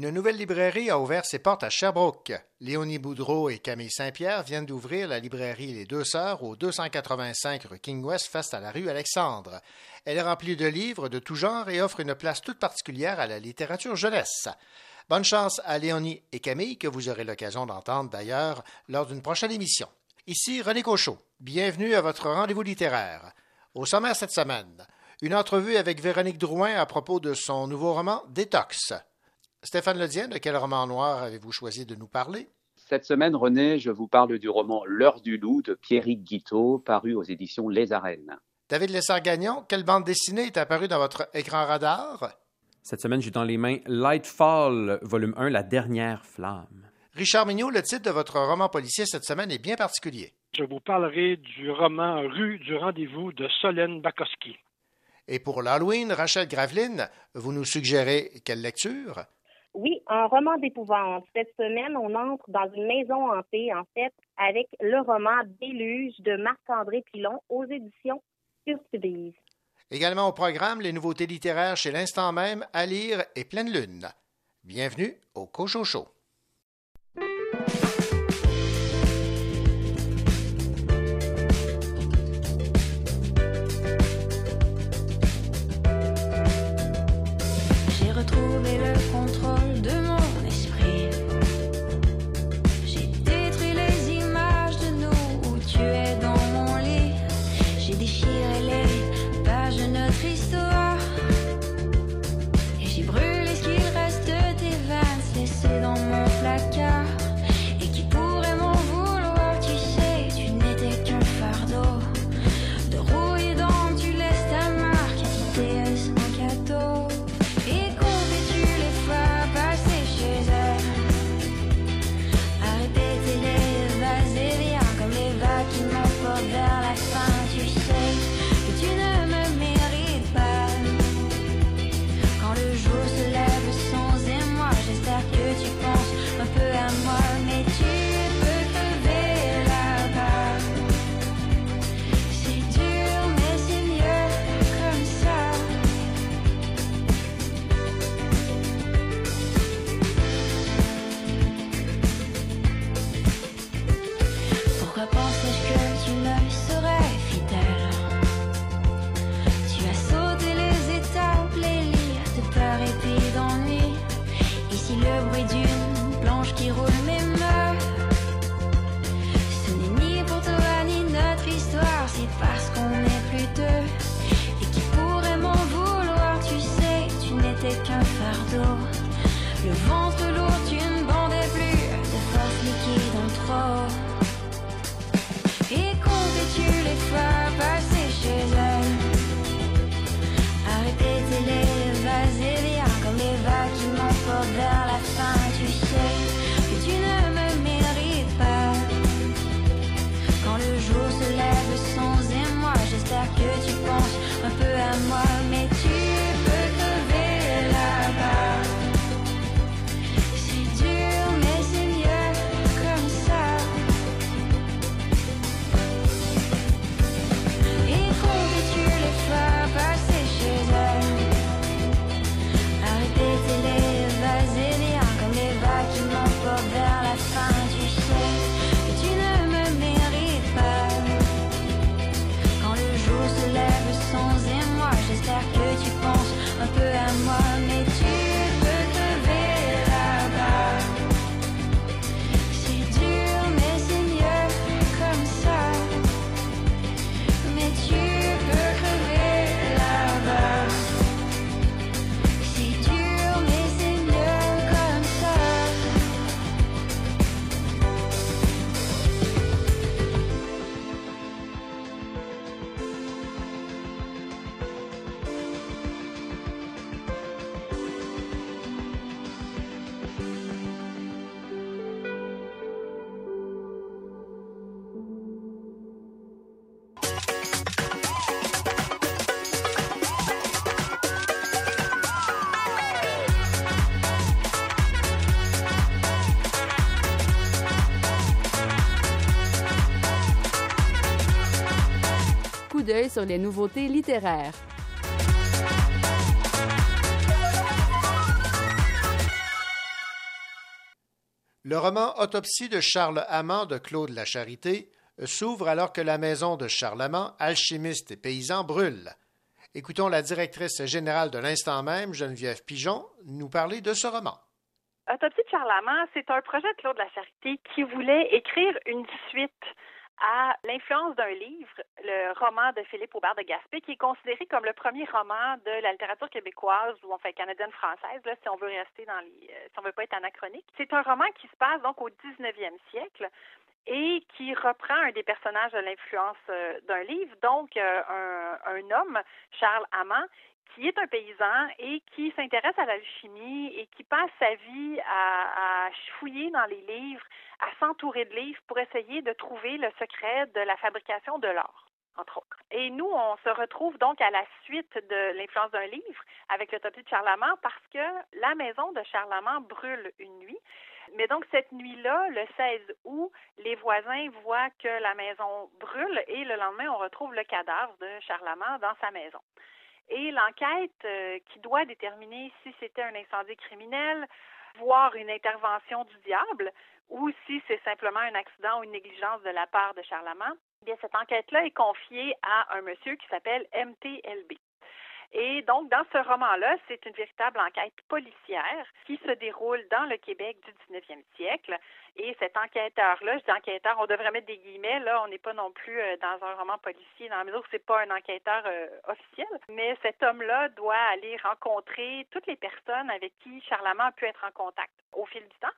Une nouvelle librairie a ouvert ses portes à Sherbrooke. Léonie Boudreau et Camille Saint-Pierre viennent d'ouvrir la librairie Les Deux Sœurs au 285 rue King West face à la rue Alexandre. Elle est remplie de livres de tout genre et offre une place toute particulière à la littérature jeunesse. Bonne chance à Léonie et Camille que vous aurez l'occasion d'entendre d'ailleurs lors d'une prochaine émission. Ici René Cochot. Bienvenue à votre rendez-vous littéraire. Au sommaire cette semaine, une entrevue avec Véronique Drouin à propos de son nouveau roman Détox. Stéphane Ledien, de quel roman noir avez-vous choisi de nous parler? Cette semaine, René, je vous parle du roman L'heure du loup de Pierrick Guiteau, paru aux éditions Les Arènes. David Lessard-Gagnon, quelle bande dessinée est apparue dans votre écran radar? Cette semaine, j'ai dans les mains Lightfall, volume 1, La dernière flamme. Richard Mignot, le titre de votre roman policier cette semaine est bien particulier. Je vous parlerai du roman Rue du rendez-vous de Solène Bakowski. Et pour l'Halloween, Rachel Graveline, vous nous suggérez quelle lecture? Oui, un roman d'épouvante. Cette semaine, on entre dans une maison hantée, en fait, avec le roman Déluge de Marc-André Pilon aux éditions Curtibise. Également au programme, les nouveautés littéraires chez l'instant même, à lire et pleine lune. Bienvenue au Cochocho. Sur les nouveautés littéraires. Le roman Autopsie de Charles Amand de Claude Lacharité s'ouvre alors que la maison de Charles Amand, alchimiste et paysan, brûle. Écoutons la directrice générale de l'instant même, Geneviève Pigeon, nous parler de ce roman. Autopsie de Charles Amand, c'est un projet de Claude Lacharité qui voulait écrire une suite à l'influence d'un livre, le roman de Philippe Aubert de Gaspé, qui est considéré comme le premier roman de la littérature québécoise ou enfin canadienne-française, si on veut rester dans les, euh, si on veut pas être anachronique. C'est un roman qui se passe donc au 19e siècle et qui reprend un des personnages de l'influence euh, d'un livre, donc euh, un, un homme, Charles Amand, qui est un paysan et qui s'intéresse à l'alchimie et qui passe sa vie à, fouiller dans les livres, à s'entourer de livres pour essayer de trouver le secret de la fabrication de l'or. Entre autres. Et nous, on se retrouve donc à la suite de l'influence d'un livre avec l'autopsie de Charlemagne parce que la maison de Charlemagne brûle une nuit. Mais donc cette nuit-là, le 16 août, les voisins voient que la maison brûle et le lendemain, on retrouve le cadavre de Charlemagne dans sa maison. Et l'enquête euh, qui doit déterminer si c'était un incendie criminel, voire une intervention du diable, ou si c'est simplement un accident ou une négligence de la part de Charlemagne, eh bien cette enquête-là est confiée à un monsieur qui s'appelle MTLB. Et donc, dans ce roman-là, c'est une véritable enquête policière qui se déroule dans le Québec du 19e siècle. Et cet enquêteur-là, je dis enquêteur, on devrait mettre des guillemets, là, on n'est pas non plus euh, dans un roman policier, dans la mesure où c'est pas un enquêteur euh, officiel, mais cet homme-là doit aller rencontrer toutes les personnes avec qui Charlemagne a pu être en contact au fil du temps.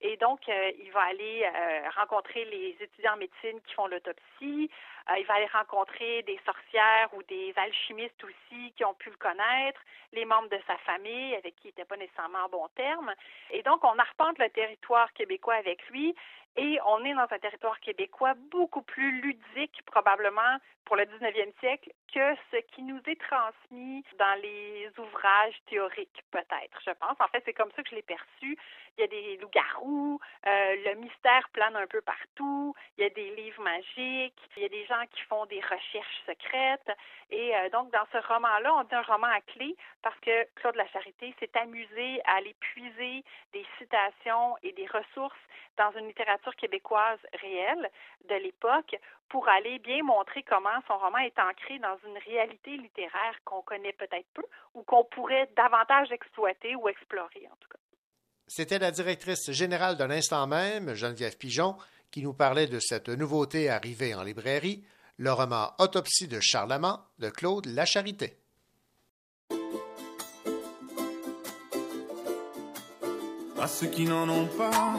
Et donc, euh, il va aller rencontrer les étudiants en médecine qui font l'autopsie. Il va aller rencontrer des sorcières ou des alchimistes aussi qui ont pu le connaître, les membres de sa famille avec qui il n'était pas nécessairement en bon terme. Et donc, on arpente le territoire québécois avec lui et on est dans un territoire québécois beaucoup plus ludique probablement pour le 19e siècle que ce qui nous est transmis dans les ouvrages théoriques, peut-être, je pense. En fait, c'est comme ça que je l'ai perçu. Il y a des loups-garous, euh, le mystère plane un peu partout, il y a des livres magiques, il y a des gens qui font des recherches secrètes. Et euh, donc, dans ce roman-là, on dit un roman à clé parce que Claude Lacharité s'est amusé à aller puiser des citations et des ressources dans une littérature québécoise réelle de l'époque pour aller bien montrer comment son roman est ancré dans une réalité littéraire qu'on connaît peut-être peu ou qu'on pourrait davantage exploiter ou explorer en tout cas. C'était la directrice générale de l'instant même, Geneviève Pigeon, qui nous parlait de cette nouveauté arrivée en librairie, le roman Autopsie de Charlemagne de Claude Lacharité. À ceux qui n'en ont pas,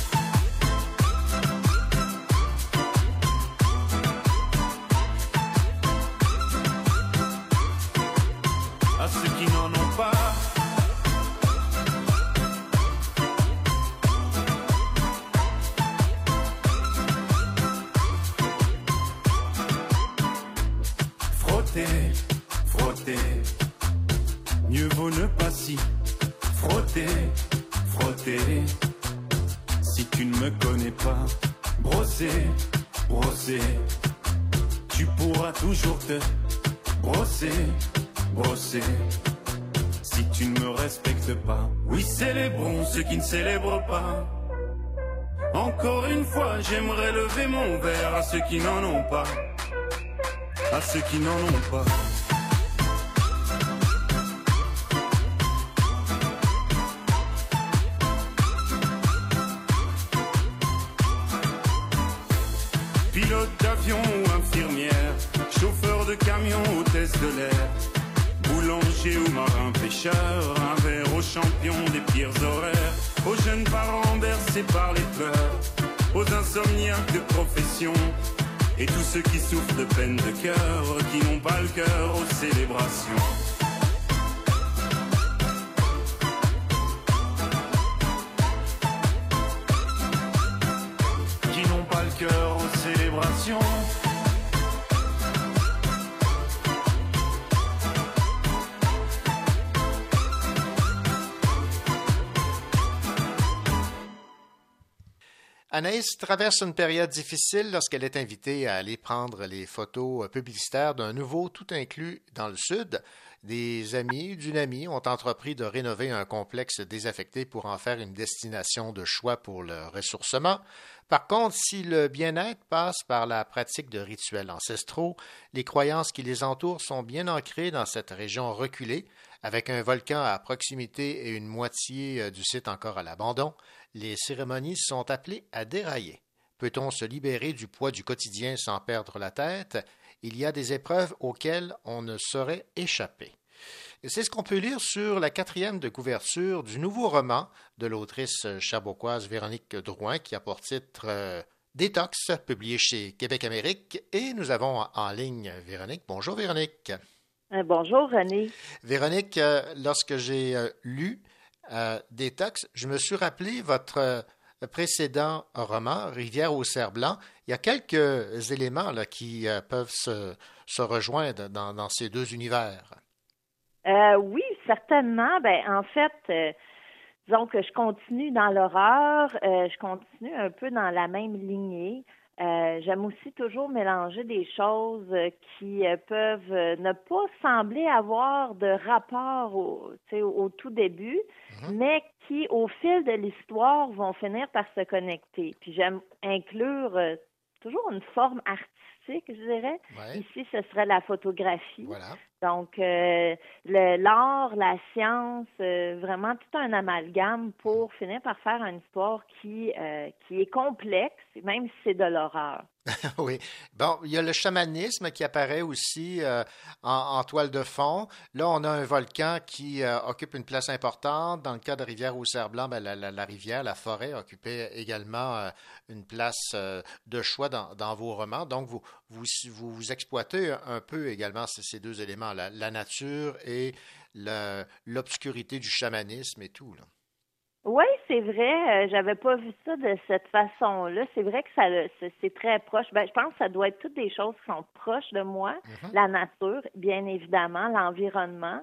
Célèbrent pas. Encore une fois, j'aimerais lever mon verre à ceux qui n'en ont pas. À ceux qui n'en ont pas. Pilote d'avion ou infirmière, chauffeur de camion, hôtesse de l'air, boulanger ou marin pêcheur, un verre aux champions des pires horaires, aux jeunes parents bercés par les pleurs, aux insomniaques de profession, et tous ceux qui souffrent de peine de cœur, qui n'ont pas le cœur aux célébrations. Anaïs traverse une période difficile lorsqu'elle est invitée à aller prendre les photos publicitaires d'un nouveau tout inclus dans le sud. Des amis d'une amie ont entrepris de rénover un complexe désaffecté pour en faire une destination de choix pour le ressourcement. Par contre, si le bien-être passe par la pratique de rituels ancestraux, les croyances qui les entourent sont bien ancrées dans cette région reculée, avec un volcan à proximité et une moitié du site encore à l'abandon les cérémonies sont appelées à dérailler. Peut-on se libérer du poids du quotidien sans perdre la tête? Il y a des épreuves auxquelles on ne saurait échapper. C'est ce qu'on peut lire sur la quatrième de couverture du nouveau roman de l'autrice chaboquoise Véronique Drouin qui a pour titre euh, Détox, publié chez Québec Amérique. Et nous avons en ligne Véronique. Bonjour Véronique. Euh, bonjour René. Véronique, euh, lorsque j'ai lu euh, Détox, je me suis rappelé votre euh, précédent roman, Rivière au cerf blanc. Il y a quelques éléments qui euh, peuvent se, rejoindre dans, ces deux univers. Oui, certainement. Ben, en fait, disons que je continue dans l'horreur, je continue un peu dans la même lignée. Euh, j'aime aussi toujours mélanger des choses qui euh, peuvent euh, ne pas sembler avoir de rapport au, au tout début, mm-hmm. mais qui, au fil de l'histoire, vont finir par se connecter. Puis j'aime inclure toujours une forme artistique, je dirais. Ouais. Ici, ce serait la photographie. Voilà. Donc, euh, l'art, la science, euh, vraiment tout un amalgame pour finir par faire une histoire qui, euh, qui est complexe, même si c'est de l'horreur. oui. Bon, il y a le chamanisme qui apparaît aussi euh, en, toile de fond. Là, on a un volcan qui euh, occupe une place importante. Dans le cas de Rivière au Cerf Blanc, ben, la, rivière, la forêt occupait également euh, une place de choix dans, vos romans. Donc, vous, vous, exploitez un peu également ces, deux éléments, la, la nature et l'obscurité du chamanisme et tout. Là. Oui, c'est vrai. Euh, j'avais pas vu ça de cette façon-là. C'est vrai que ça, c'est très proche. Ben, je pense que ça doit être toutes des choses qui sont proches de moi. Mm-hmm. La nature, bien évidemment, l'environnement.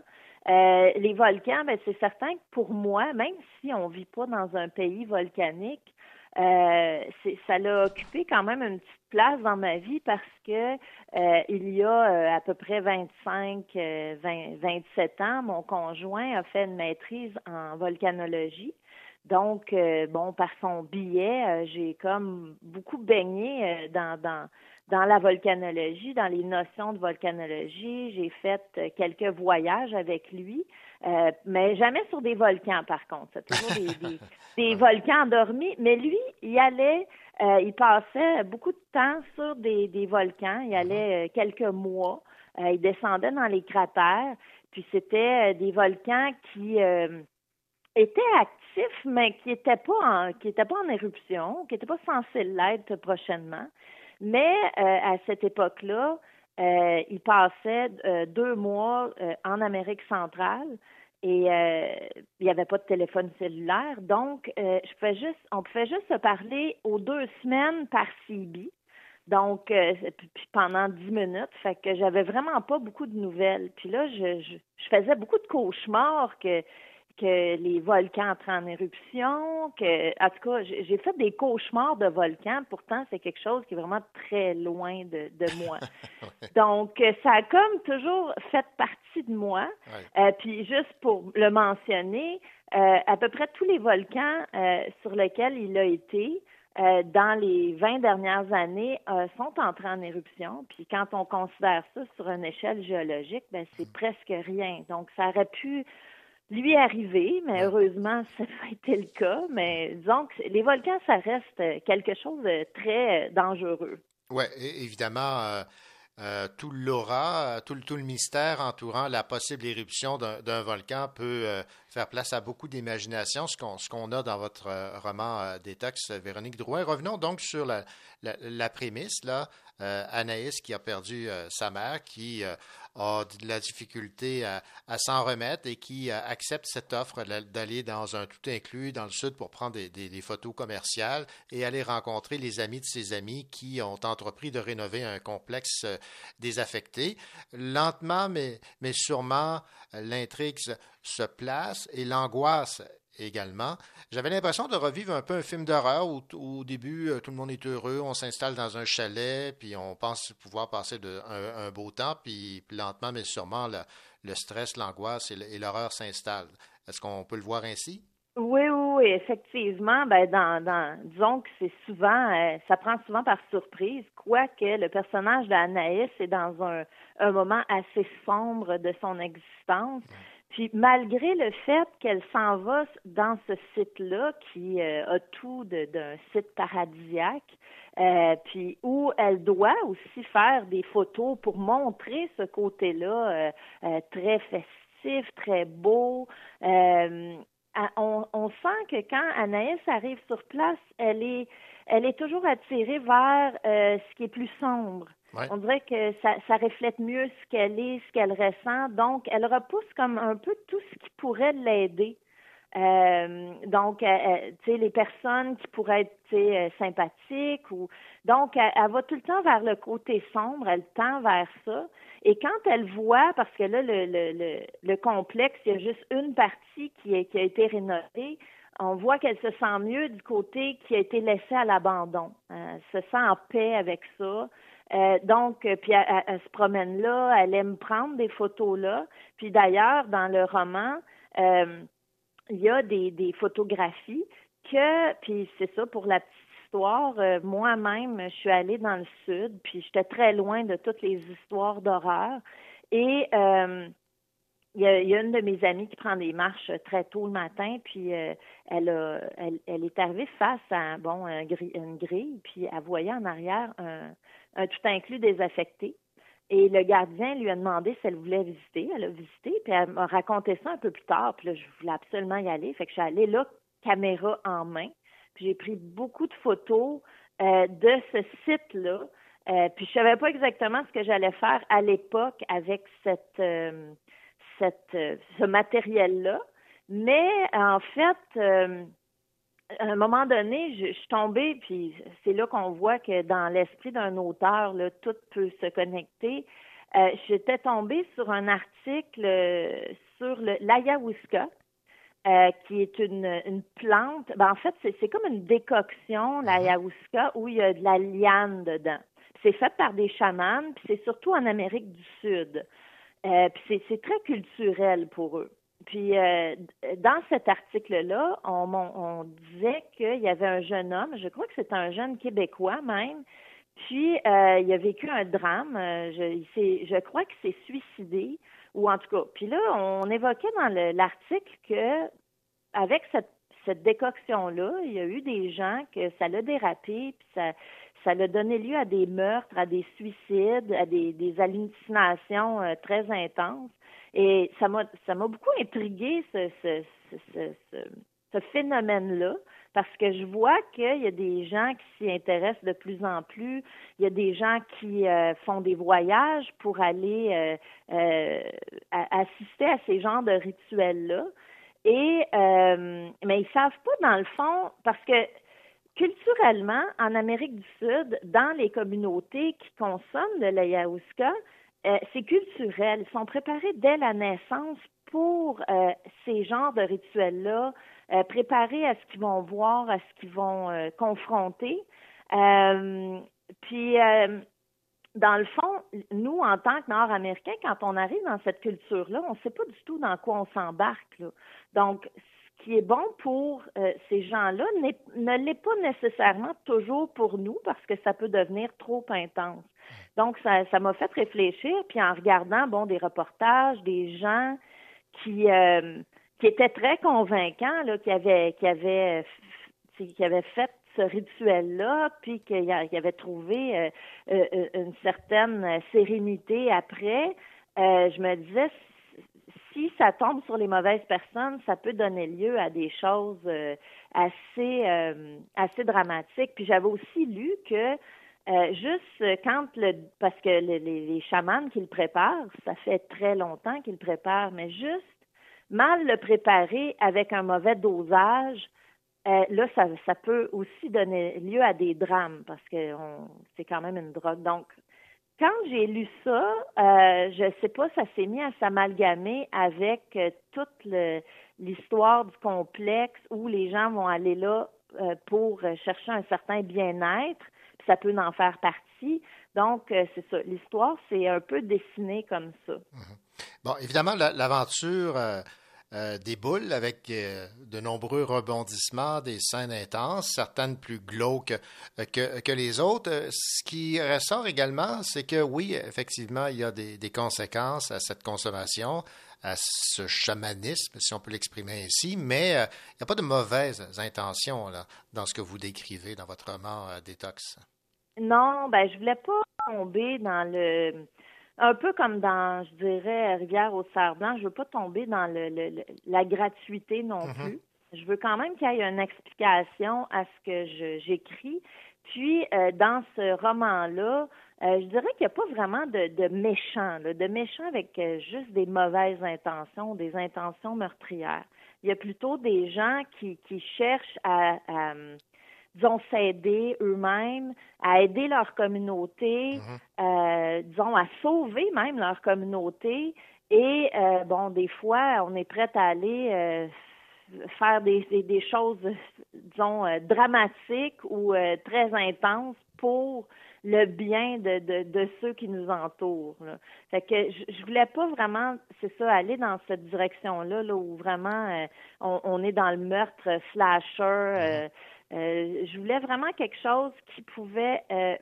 Euh, les volcans, ben, c'est certain que pour moi, même si on vit pas dans un pays volcanique, euh, ça l'a occupé quand même une petite place dans ma vie parce que euh, il y a euh, à peu près 25, 20, 27 ans, mon conjoint a fait une maîtrise en volcanologie. Donc, euh, bon, par son billet, euh, j'ai comme beaucoup baigné euh, dans, dans, dans la volcanologie, dans les notions de volcanologie. J'ai fait quelques voyages avec lui, mais jamais sur des volcans, par contre. C'est toujours des, des, des, volcans endormis. Mais lui, il allait, il passait beaucoup de temps sur des, des volcans. Il allait quelques mois. il descendait dans les cratères. Puis c'était des volcans qui étaient actifs, mais qui n'étaient pas en, qui étaient pas en éruption, qui n'étaient pas censés l'être prochainement. Mais euh, à cette époque-là, euh, il passait euh, deux mois euh, en Amérique centrale et euh, il n'y avait pas de téléphone cellulaire. Donc, je pouvais juste, on pouvait juste se parler aux deux semaines par CB. Donc, pendant dix minutes, fait que j'avais vraiment pas beaucoup de nouvelles. Puis là, je, je, je faisais beaucoup de cauchemars que que les volcans entrent en éruption, que, en tout cas, j'ai fait des cauchemars de volcans. Pourtant, c'est quelque chose qui est vraiment très loin de, de moi. Donc, euh, ça a comme toujours fait partie de moi. Euh, puis, juste pour le mentionner, euh, à peu près tous les volcans euh, sur lesquels il a été, euh, dans les 20 dernières années, euh, sont entrés en éruption. Puis quand on considère ça sur une échelle géologique, ben c'est presque rien. Donc ça aurait pu lui arriver, mais heureusement, ça n'a été le cas. Mais disons que les volcans, ça reste quelque chose de très euh, dangereux. Oui, évidemment, euh, euh, tout l'aura, tout, le- mystère entourant la possible éruption d'un volcan peut faire place à beaucoup d'imagination, ce qu'on a dans votre roman euh, Détox, Véronique Drouin. Revenons donc sur la, la, prémisse, là. Anaïs qui a perdu sa mère, qui a de la difficulté à, s'en remettre et qui euh, accepte cette offre d'aller dans un tout inclus dans le sud pour prendre des, des- photos commerciales et aller rencontrer les amis de ses amis qui ont entrepris de rénover un complexe euh, désaffecté. Lentement, mais, mais sûrement, l'intrigue se place et l'angoisse également. J'avais l'impression de revivre un peu un film d'horreur où, au début, euh, tout le monde est heureux, on s'installe dans un chalet, puis on pense pouvoir passer de, un, un beau temps, puis, lentement, mais sûrement, le, le stress, l'angoisse et l'horreur s'installent. Est-ce qu'on peut le voir ainsi? Oui, oui, oui, effectivement. Ben, dans, dans, disons que c'est souvent, euh, ça prend souvent par surprise, quoique le personnage d'Anaïs est dans un, un moment assez sombre de son existence. Puis malgré le fait qu'elle s'en va dans ce site-là, qui euh, a tout d'un site paradisiaque, euh, puis où elle doit aussi faire des photos pour montrer ce côté-là euh, euh, très festif, très beau. Euh, on, on sent que quand Anaïs arrive sur place, elle est, elle est toujours attirée vers euh, ce qui est plus sombre. On dirait que ça, ça reflète mieux ce qu'elle est, ce qu'elle ressent. Donc, elle repousse comme un peu tout ce qui pourrait l'aider. Euh, donc, euh, euh, tu sais, les personnes qui pourraient être, sympathiques ou donc, elle, va tout le temps vers le côté sombre, elle tend vers ça. Et quand elle voit, parce que là, le, le, le, le complexe, il y a juste une partie qui, qui a été rénovée, on voit qu'elle se sent mieux du côté qui a été laissé à l'abandon. Elle se sent en paix avec ça. Euh, donc, euh, puis elle, se promène là, elle aime prendre des photos là. Puis d'ailleurs, dans le roman, euh, il y a des, photographies que, puis c'est ça pour la petite histoire, moi-même, je suis allée dans le sud, puis j'étais très loin de toutes les histoires d'horreur. Et il y, a, une de mes amies qui prend des marches très tôt le matin, puis elle, elle, elle est arrivée face à un une grille, puis elle voyait en arrière un, un tout inclus désaffecté. Et le gardien lui a demandé si elle voulait visiter. Elle a visité, puis elle m'a raconté ça un peu plus tard. Puis là, je voulais absolument y aller. Fait que je suis allée là, caméra en main. Puis j'ai pris beaucoup de photos euh, de ce site-là. Euh, puis je savais pas exactement ce que j'allais faire à l'époque avec cette, euh, euh, ce matériel-là. Mais en fait, euh, à un moment donné, je, je suis tombée, puis c'est là qu'on voit que dans l'esprit d'un auteur, là, tout peut se connecter. Euh, J'étais tombée sur un article euh, sur l'ayahuasca, euh, qui est une, une plante. Ben, en fait, c'est comme une décoction, l'ayahuasca, où il y a de la liane dedans. C'est fait par des chamans, puis c'est surtout en Amérique du Sud. Euh, puis c'est très culturel pour eux. Puis euh, dans cet article-là, on, on disait qu'il y avait un jeune homme, je crois que c'est un jeune Québécois même, puis euh, il a vécu un drame. euh, je, crois qu'il s'est suicidé, ou en tout cas. Puis là, on évoquait dans le- l'article que avec cette, cette décoction-là, il y a eu des gens que ça l'a dérapé, puis ça, ça l'a donné lieu à des meurtres, à des suicides, à des, hallucinations très intenses. Et ça m'a ça m'a beaucoup intrigué ce, ce, ce, phénomène-là, parce que je vois qu'il y a des gens qui s'y intéressent de plus en plus. Il y a des gens qui euh, font des voyages pour aller euh, euh, assister à ces genres de rituels-là. Et mais ils savent pas dans le fond parce que culturellement en Amérique du Sud, dans les communautés qui consomment de l'ayahuasca, euh, c'est culturel. Ils sont préparés dès la naissance pour euh, ces genres de rituels-là, euh, préparés à ce qu'ils vont voir, à ce qu'ils vont euh, confronter. Euh, puis, euh, dans le fond, nous, en tant que Nord-Américains, quand on arrive dans cette culture-là, on ne sait pas du tout dans quoi on s'embarque. Donc, ce qui est bon pour euh, ces gens-là ne l'est pas nécessairement toujours pour nous parce que ça peut devenir trop intense. Donc, ça m'a fait réfléchir, puis en regardant, bon, des reportages, des gens qui, euh, qui étaient très convaincants, là, qui avaient, qui avaient, euh, qui avaient fait ce rituel-là, puis qui a- qui avaient trouvé euh, une certaine sérénité après, je me disais, si ça tombe sur les mauvaises personnes, ça peut donner lieu à des choses assez assez dramatiques. Puis j'avais aussi lu que euh, juste quand le parce que le- les, chamans qui le préparent, ça fait très longtemps qu'ils le préparent, mais juste mal le préparer avec un mauvais dosage, euh, là, ça, peut aussi donner lieu à des drames parce que c'est quand même une drogue. Donc, quand j'ai lu ça, euh, je sais pas, ça s'est mis à s'amalgamer avec euh, toute l'histoire du complexe où les gens vont aller là euh, pour euh, chercher un certain bien-être, ça peut en faire partie. Donc, euh, c'est ça. L'histoire, c'est un peu dessiné comme ça. Bon, évidemment, la- l'aventure euh, euh, déboule avec euh, de nombreux rebondissements, des scènes intenses, certaines plus glauques que, les autres. Ce qui ressort également, c'est que oui, effectivement, il y a des, conséquences à cette consommation, à ce chamanisme, si on peut l'exprimer ainsi, mais il n'y a pas de mauvaises intentions là, dans ce que vous décrivez dans votre roman Détox. Non, ben je voulais pas tomber dans le un peu comme dans, je dirais, Rivière au cerf blanc, je veux pas tomber dans le, le- le- la gratuité non Mhm. plus. Je veux quand même qu'il y ait une explication à ce que j'écris. Puis, euh, dans ce roman-là, euh, je dirais qu'il n'y a pas vraiment de, de méchants, là, de méchants avec euh, juste des mauvaises intentions, des intentions meurtrières. Il y a plutôt des gens qui, qui cherchent à, à, disons, s'aider eux-mêmes, à aider leur communauté, euh, disons, à sauver même leur communauté. Et, euh, bon, des fois, on est prêt à aller euh, faire des, des, des choses, disons, dramatiques ou très intenses pour le bien de, de, de ceux qui nous entourent. là. Fait que je, je voulais pas vraiment, c'est ça, aller dans cette direction-là, là, où vraiment euh, on, on est dans le meurtre slasher. euh, euh, je voulais vraiment quelque chose qui pouvait, euh,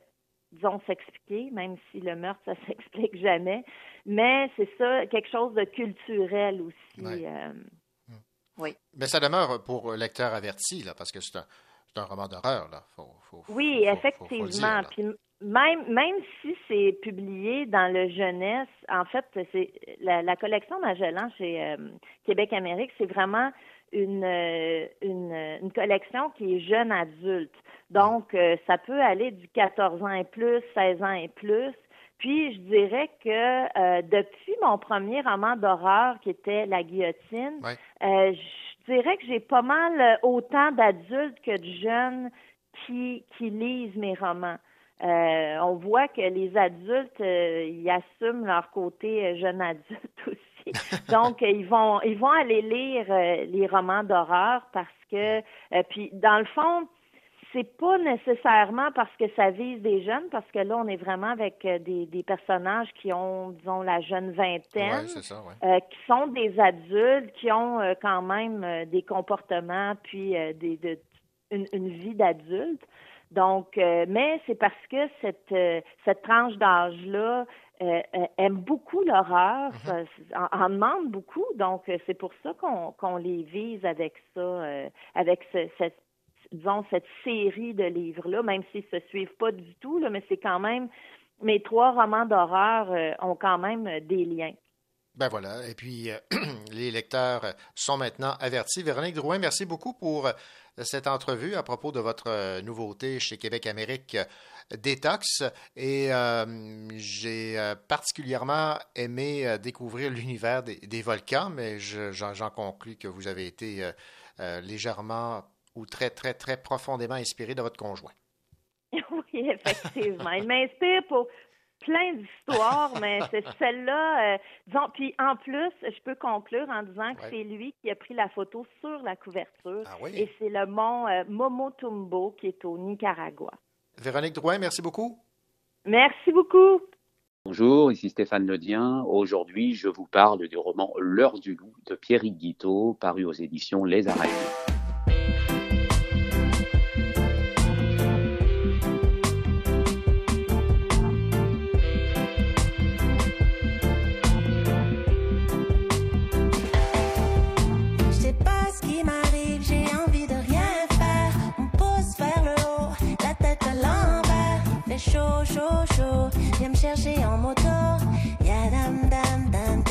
disons, s'expliquer, même si le meurtre, ça s'explique jamais. Mais c'est ça, quelque chose de culturel aussi. Ouais. euh, oui. Mais ça demeure pour lecteur averti, là, parce que c'est un, c'est un roman d'horreur. Là. Faut, faut- Oui, faut- effectivement. faut le dire, là. Puis même même si c'est publié dans le jeunesse, en fait, c'est la, la collection Magellan chez euh, Québec Amérique, c'est vraiment une, euh, une une collection qui est jeune adulte. Donc euh, ça peut aller du 14 ans et plus, 16 ans et plus. Puis je dirais que euh, depuis mon premier roman d'horreur qui était La guillotine, euh, je dirais que j'ai pas mal euh, autant d'adultes que de jeunes qui, qui lisent mes romans. Euh, on voit que les adultes, euh, ils assument leur côté euh, jeune adulte aussi. Donc, ils vont ils vont aller lire euh, les romans d'horreur parce que euh, puis dans le fond, c'est pas nécessairement parce que ça vise des jeunes, parce que là, on est vraiment avec euh, des, des personnages qui ont, disons, la jeune vingtaine, Ouais, c'est ça, ouais. euh, qui sont des adultes, qui ont euh, quand même euh, des comportements, puis des, de, une, une vie d'adulte. Donc, mais c'est parce que cette, cette tranche d'âge-là euh, euh, aime beaucoup l'horreur, ça- en, en demande beaucoup. Donc, euh, c'est pour ça qu'on les vise avec ça, euh, avec ce- cette disons, cette série de livres-là, même s'ils ne se suivent pas du tout, là, mais c'est quand même, mes trois romans d'horreur euh, ont quand même euh, des liens. Ben voilà. Et puis, euh, les lecteurs euh, sont maintenant avertis. Véronique Drouin, merci beaucoup pour euh, cette entrevue à propos de votre euh, nouveauté chez Québec Amérique euh, Détox et euh, j'ai euh, particulièrement aimé euh, découvrir l'univers des, volcans, mais j'en je, conclus que vous avez été légèrement ou très, très, très profondément inspiré de votre conjoint. Oui, effectivement. Il m'inspire pour plein d'histoires, mais c'est celle-là. Puis en plus, je peux conclure en disant que c'est lui qui a pris la photo sur la couverture. Ah et c'est le mont euh, Momotumbo qui est au Nicaragua. Véronique Drouin, merci beaucoup. Merci beaucoup. Bonjour, ici Stéphane Ledien. Aujourd'hui, je vous parle du roman L'heure du loup de Pierrick Guiteau, paru aux éditions Les Araignées. chaud, chaud. Viens me chercher en moto. Yadam dam dam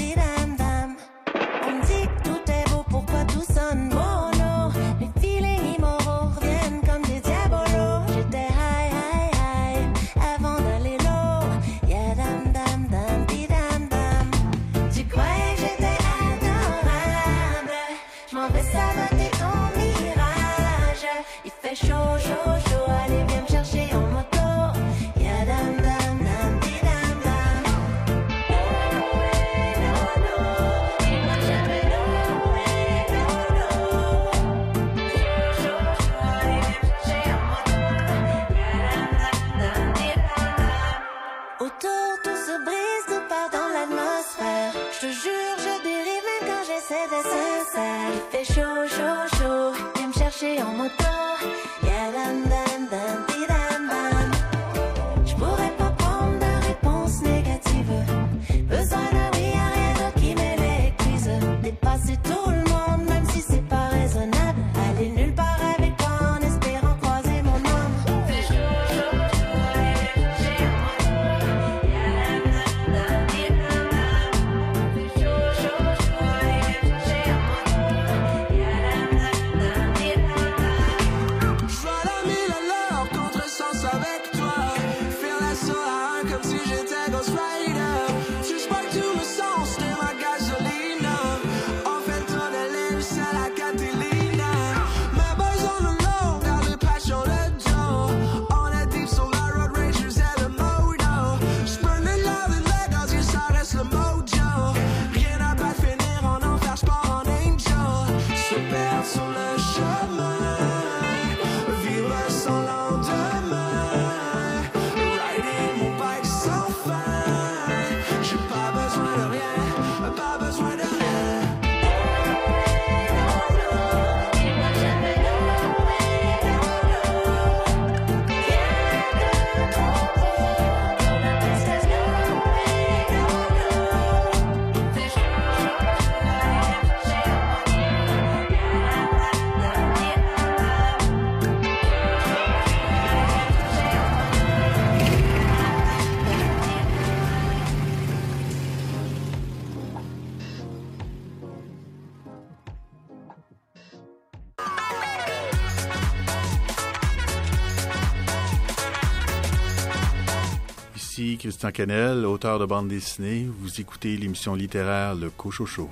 Christian Canel, auteur de bande dessinée. Vous écoutez l'émission littéraire Le Cochocho.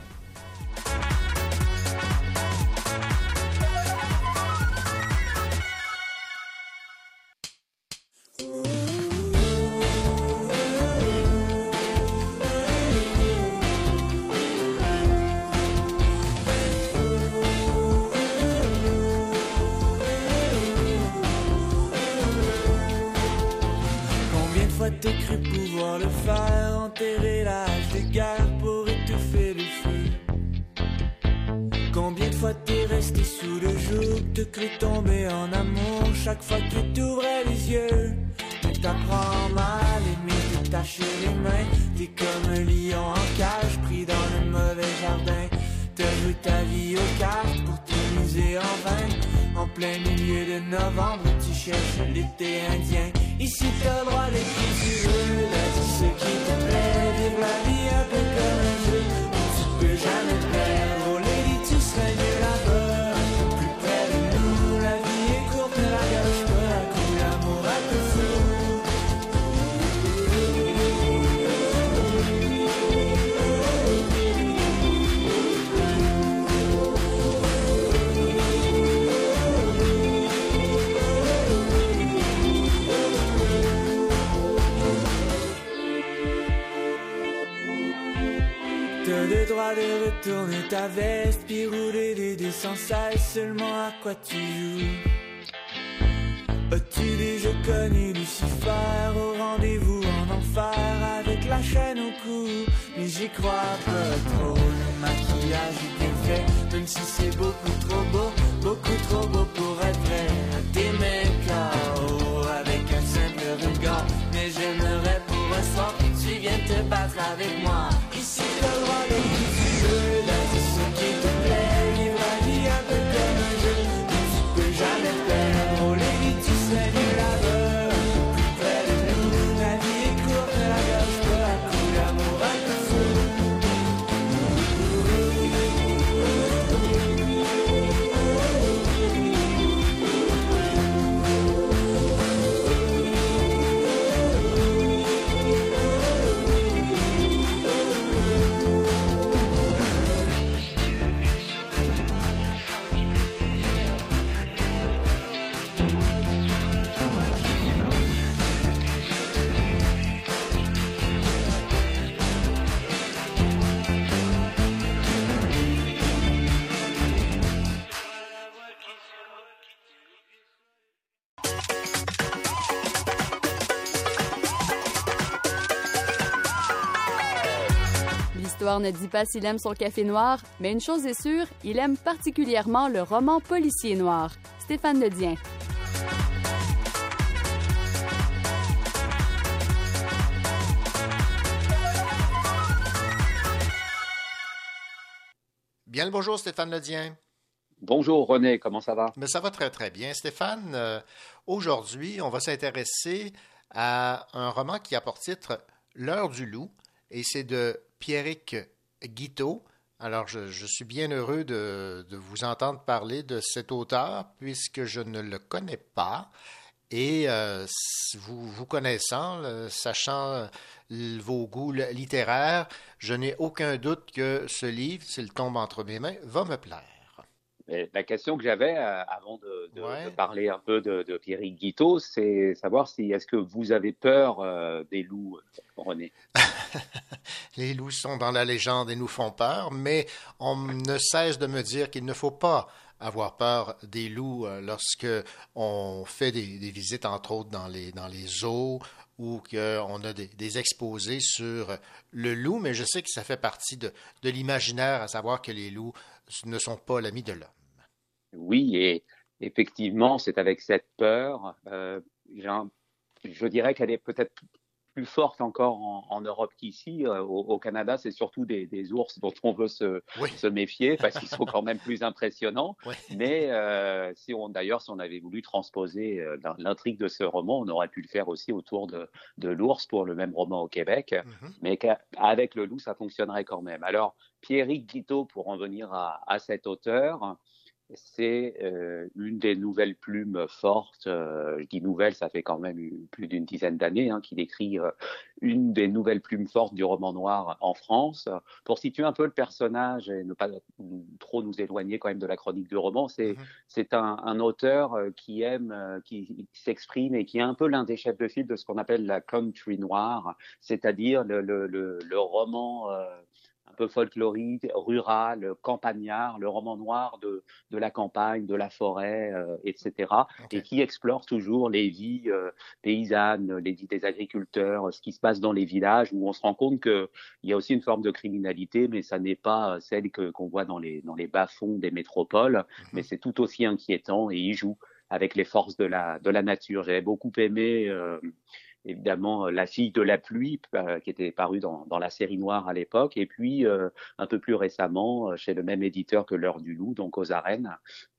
L'histoire ne dit pas s'il aime son café noir, mais une chose est sûre, il aime particulièrement le roman policier noir. Stéphane Ledien. Bien le bonjour, Stéphane Ledien. Bonjour René, comment ça va? Mais ça va très très bien. Stéphane, euh, aujourd'hui, on va s'intéresser à un roman qui a pour titre L'heure du loup, et c'est de Pierrick Guiteau. Alors, je, suis bien heureux de, vous entendre parler de cet auteur, puisque je ne le connais pas. Et euh, vous, connaissant, le- sachant euh, vos goûts littéraires, je n'ai aucun doute que ce livre, s'il tombe entre mes mains, va me plaire. Mais la question que j'avais euh, avant de, de- Ouais. de parler un peu de, de Pierrick Guiteau, c'est savoir si est-ce que vous avez peur euh, des loups, René? Les loups sont dans la légende et nous font peur, mais on ne cesse de me dire qu'il ne faut pas avoir peur des loups euh, lorsque on fait des, des visites, entre autres, dans les, dans les zoos ou qu'on a des, des exposés sur le loup, mais je sais que ça fait partie de, de l'imaginaire, à savoir que les loups ne sont pas l'ami de l'homme. Oui, et effectivement, c'est avec cette peur, euh, je dirais qu'elle est peut-être plus forte encore en, en Europe qu'ici. Euh, au, au Canada, c'est surtout des, des ours dont on veut se, Oui. se méfier parce qu'ils sont quand même plus impressionnants. Mais euh, si on, d'ailleurs, si on avait voulu transposer euh, l'in- l'intrigue de ce roman, on aurait pu le faire aussi autour de, de l'ours pour le même roman au Québec. Mhm. Mais qu'avec le loup, ça fonctionnerait quand même. Alors, Pierrick Guiteau, pour en venir à, à cet auteur, c'est euh, une des nouvelles plumes fortes. euh, je dis nouvelle, ça fait quand même plus d'une dizaine d'années hein, qu'il écrit euh, une des nouvelles plumes fortes du roman noir en France. Pour situer un peu le personnage et ne pas trop nous éloigner quand même de la chronique du roman, c'est c'est un, un auteur qui aime, qui, qui s'exprime et qui est un peu l'un des chefs de file de ce qu'on appelle la country noire, c'est-à-dire le, le, le, le roman peu folklorique, rural, campagnard, le roman noir de, de la campagne, de la forêt, euh, etc., et qui explore toujours les vies euh, paysannes, les vies des agriculteurs, ce qui se passe dans les villages, où on se rend compte qu'il y a aussi une forme de criminalité, mais ça n'est pas celle que- qu'on voit dans les, dans les bas-fonds des métropoles, mais c'est tout aussi inquiétant, et il joue avec les forces de la, de la nature. J'avais beaucoup aimé... euh, évidemment euh, La fille de la pluie, euh, qui était parue dans, dans la série noire à l'époque, et puis euh, un peu plus récemment, euh, chez le même éditeur que L'heure du loup, donc aux arènes,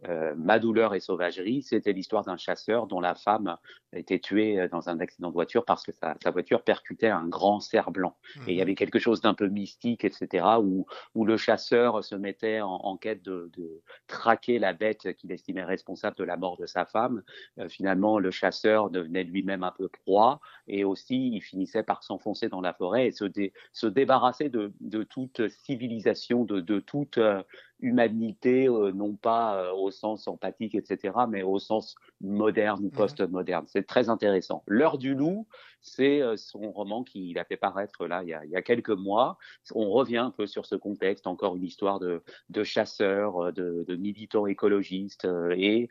euh, Ma douleur et sauvagerie, c'était l'histoire d'un chasseur dont la femme était tuée dans un accident de voiture parce que sa, sa voiture percutait un grand cerf blanc. Et il y avait quelque chose d'un peu mystique, etc., où, où le chasseur se mettait en, en quête de, de traquer la bête qu'il estimait responsable de la mort de sa femme. Euh, finalement, le chasseur devenait lui-même un peu proie. Et aussi il finissait par s'enfoncer dans la forêt et se, dé, se débarrasser de, de, toute civilisation, de, de toute euh, humanité, euh, non pas euh, au sens empathique, etc., mais au sens moderne ou post-moderne. C'est très intéressant. L'heure du loup, c'est son roman qu'il a fait paraître là il y a, il y a, quelques mois. On revient un peu sur ce contexte, encore une histoire de, de chasseurs, de, de militants écologistes et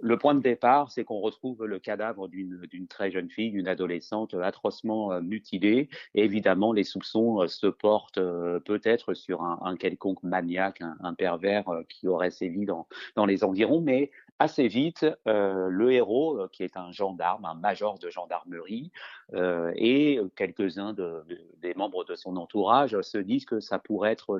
le point de départ, c'est qu'on retrouve le cadavre d'une très jeune fille, d'une adolescente atrocement euh, mutilée. Évidemment, les soupçons euh, se portent euh, peut-être sur un, quelconque maniaque, un, pervers qui aurait sévi dans, les environs. Mais assez vite, le héros, qui est un gendarme, un major de gendarmerie, et quelques-uns de, de, des membres de son entourage se disent que ça pourrait être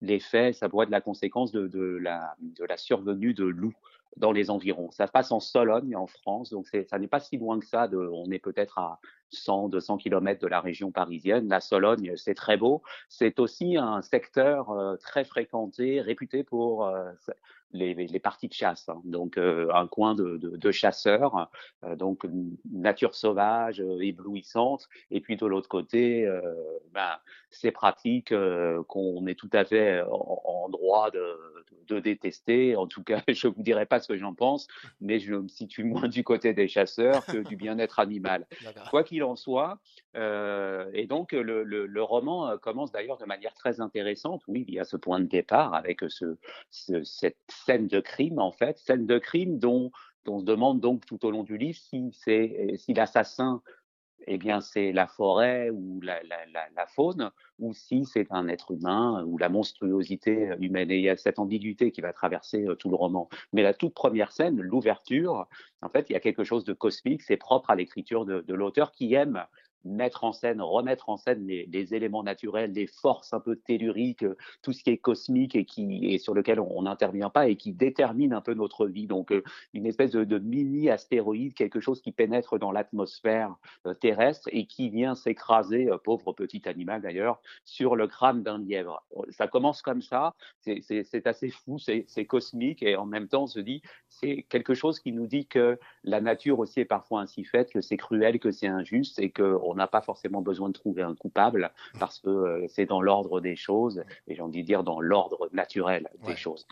l'effet, ça pourrait être la conséquence de, la, la survenue de loups dans les environs. Ça se passe en Sologne, en France, donc ça n'est pas si loin que ça. De, on est peut-être à 100, 200 kilomètres de la région parisienne. La Sologne, c'est très beau. C'est aussi un secteur euh, très fréquenté, réputé pour euh, les, les, parties de chasse. Hein. Donc, euh, un coin de, de, de chasseurs, euh, donc nature sauvage, euh, éblouissante. Et puis, de l'autre côté, ben, ces pratiques qu'on est tout à fait en, en droit de, de, détester. En tout cas, je vous dirai pas ce que j'en pense, mais je me situe moins du côté des chasseurs que du bien-être animal. Quoi qu'il en soit, euh, et donc le, roman commence d'ailleurs de manière très intéressante. Oui, il y a ce point de départ avec ce, cette scène de crime, en fait, scène de crime dont, on se demande donc tout au long du livre si l'assassin eh bien, c'est la forêt ou la, faune, ou si c'est un être humain ou la monstruosité humaine. Et il y a cette ambiguïté qui va traverser tout le roman. Mais la toute première scène, l'ouverture, en fait, il y a quelque chose de cosmique, c'est propre à l'écriture de l'auteur qui aime mettre en scène, remettre en scène les, éléments naturels, les forces un peu telluriques, euh, tout ce qui est cosmique et qui et sur lequel on n'intervient pas et qui détermine un peu notre vie. Donc euh, une espèce de, de mini astéroïde, quelque chose qui pénètre dans l'atmosphère euh, terrestre et qui vient s'écraser, pauvre petit animal d'ailleurs, sur le crâne d'un lièvre. Ça commence comme ça, c'est assez fou, c'est cosmique et en même temps on se dit c'est quelque chose qui nous dit que la nature aussi est parfois ainsi faite, que c'est cruel, que c'est injuste et qu'on n'a pas forcément besoin de trouver un coupable parce que euh, c'est dans l'ordre des choses et j'ai envie de dire dans l'ordre naturel des ouais. choses.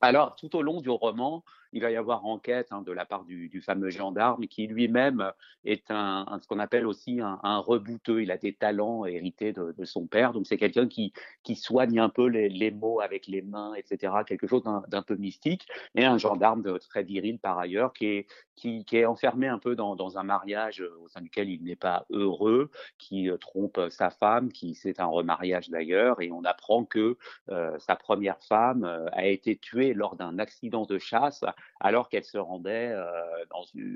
Alors, tout au long du roman, il va y avoir enquête hein, de la part du, fameux gendarme qui lui-même est un, ce qu'on appelle aussi un, rebouteux. Il a des talents hérités de, son père, donc c'est quelqu'un qui, qui soigne un peu les, mots avec les mains, etc. Quelque chose d'un peu mystique. Et un gendarme très viril par ailleurs qui est, qui, est enfermé un peu dans, un mariage au sein duquel il n'est pas heureux, qui euh, trompe sa femme, qui c'est un remariage d'ailleurs, et on apprend que euh, sa première femme euh, a été tuée lors d'un accident de chasse alors qu'elle se rendait euh,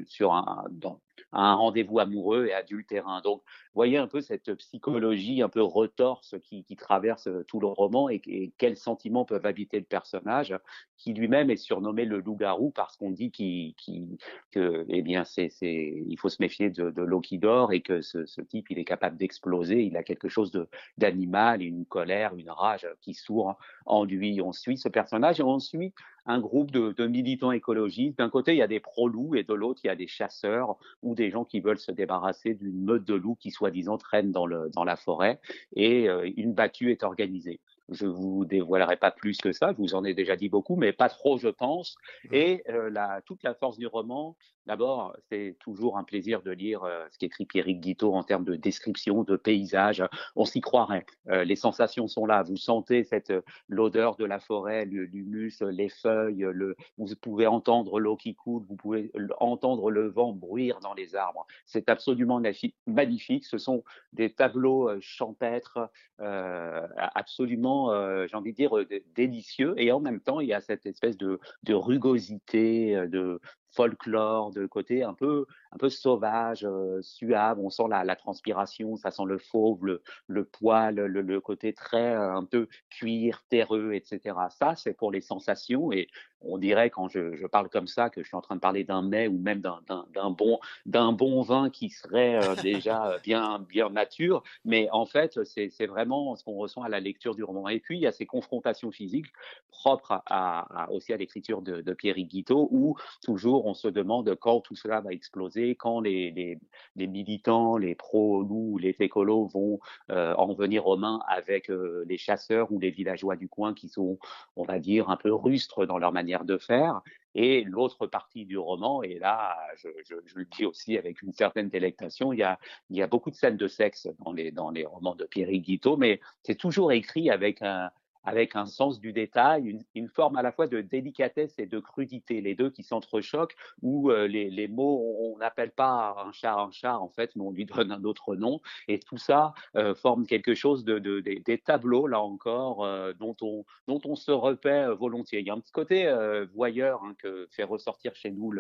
sur un, dans, un rendez-vous amoureux et adultérin. Donc, voyez un peu cette psychologie un peu retorse qui, qui traverse tout le roman et, quels sentiments peuvent habiter le personnage, qui lui-même est surnommé le loup-garou parce qu'on dit qu'il, qu que, eh bien, c'est, c'est, il faut se méfier de, l'eau qui dort et que ce, type, il est capable d'exploser. Il a quelque chose d'animal, une colère, une rage qui sourd en lui. On suit ce personnage et on suit un groupe de, de militants écologistes. D'un côté, il y a des pro-loups et de l'autre, il y a des chasseurs ou des gens qui veulent se débarrasser d'une meute de loups qui, soi-disant, traîne dans, le, dans la forêt. Et euh, une battue est organisée. Je vous dévoilerai pas plus que ça, je vous en ai déjà dit beaucoup, mais pas trop, je pense. Et euh, la, toute la force du roman, D'abord, c'est toujours un plaisir de lire euh, ce qu'écrit Pierrick Guiteau en termes de description, de paysage. On s'y croirait. Euh, les sensations sont là. Vous sentez cette euh, l'odeur de la forêt, l'humus, les feuilles. Le, vous pouvez entendre l'eau qui coule. Vous pouvez entendre le vent bruire dans les arbres. C'est absolument magnifique. Ce sont des tableaux champêtres, absolument, j'ai envie de dire, délicieux. Et en même temps, il y a cette espèce de, de rugosité, de, folklore, de côté un peu, un peu sauvage, euh, suave. On sent la, la, transpiration, ça sent le fauve, le, le poil, le, le, côté très euh, un peu cuir, terreux, etc. Ça, c'est pour les sensations. Et on dirait quand je, parle comme ça que je suis en train de parler d'un mets ou même d'un bon, bon vin qui serait euh, déjà bien, bien nature. Mais en fait, c'est vraiment ce qu'on ressent à la lecture du roman. Et puis, il y a ces confrontations physiques propres à, aussi à l'écriture de, de Pierre Guiteau où toujours on se demande quand tout cela va exploser, quand les, les, militants, les pro-loups, les fécolos vont euh, en venir aux mains avec euh, les chasseurs ou les villageois du coin qui sont, on va dire, un peu rustres dans leur manière de faire. Et l'autre partie du roman, et là, je, le dis aussi avec une certaine délectation, il y a, il y a beaucoup de scènes de sexe dans les, dans les romans de Pierre Guiteau, mais c'est toujours écrit avec un, avec un sens du détail, une, une, forme à la fois de délicatesse et de crudité, les deux qui s'entrechoquent, où euh, les, les, mots, on n'appelle pas un chat un chat en fait, mais on lui donne un autre nom, et tout ça euh, forme quelque chose de, de, de, des tableaux, là encore, euh, dont, on, dont on se repaît volontiers. Il y a un petit côté voyeur hein, que fait ressortir chez nous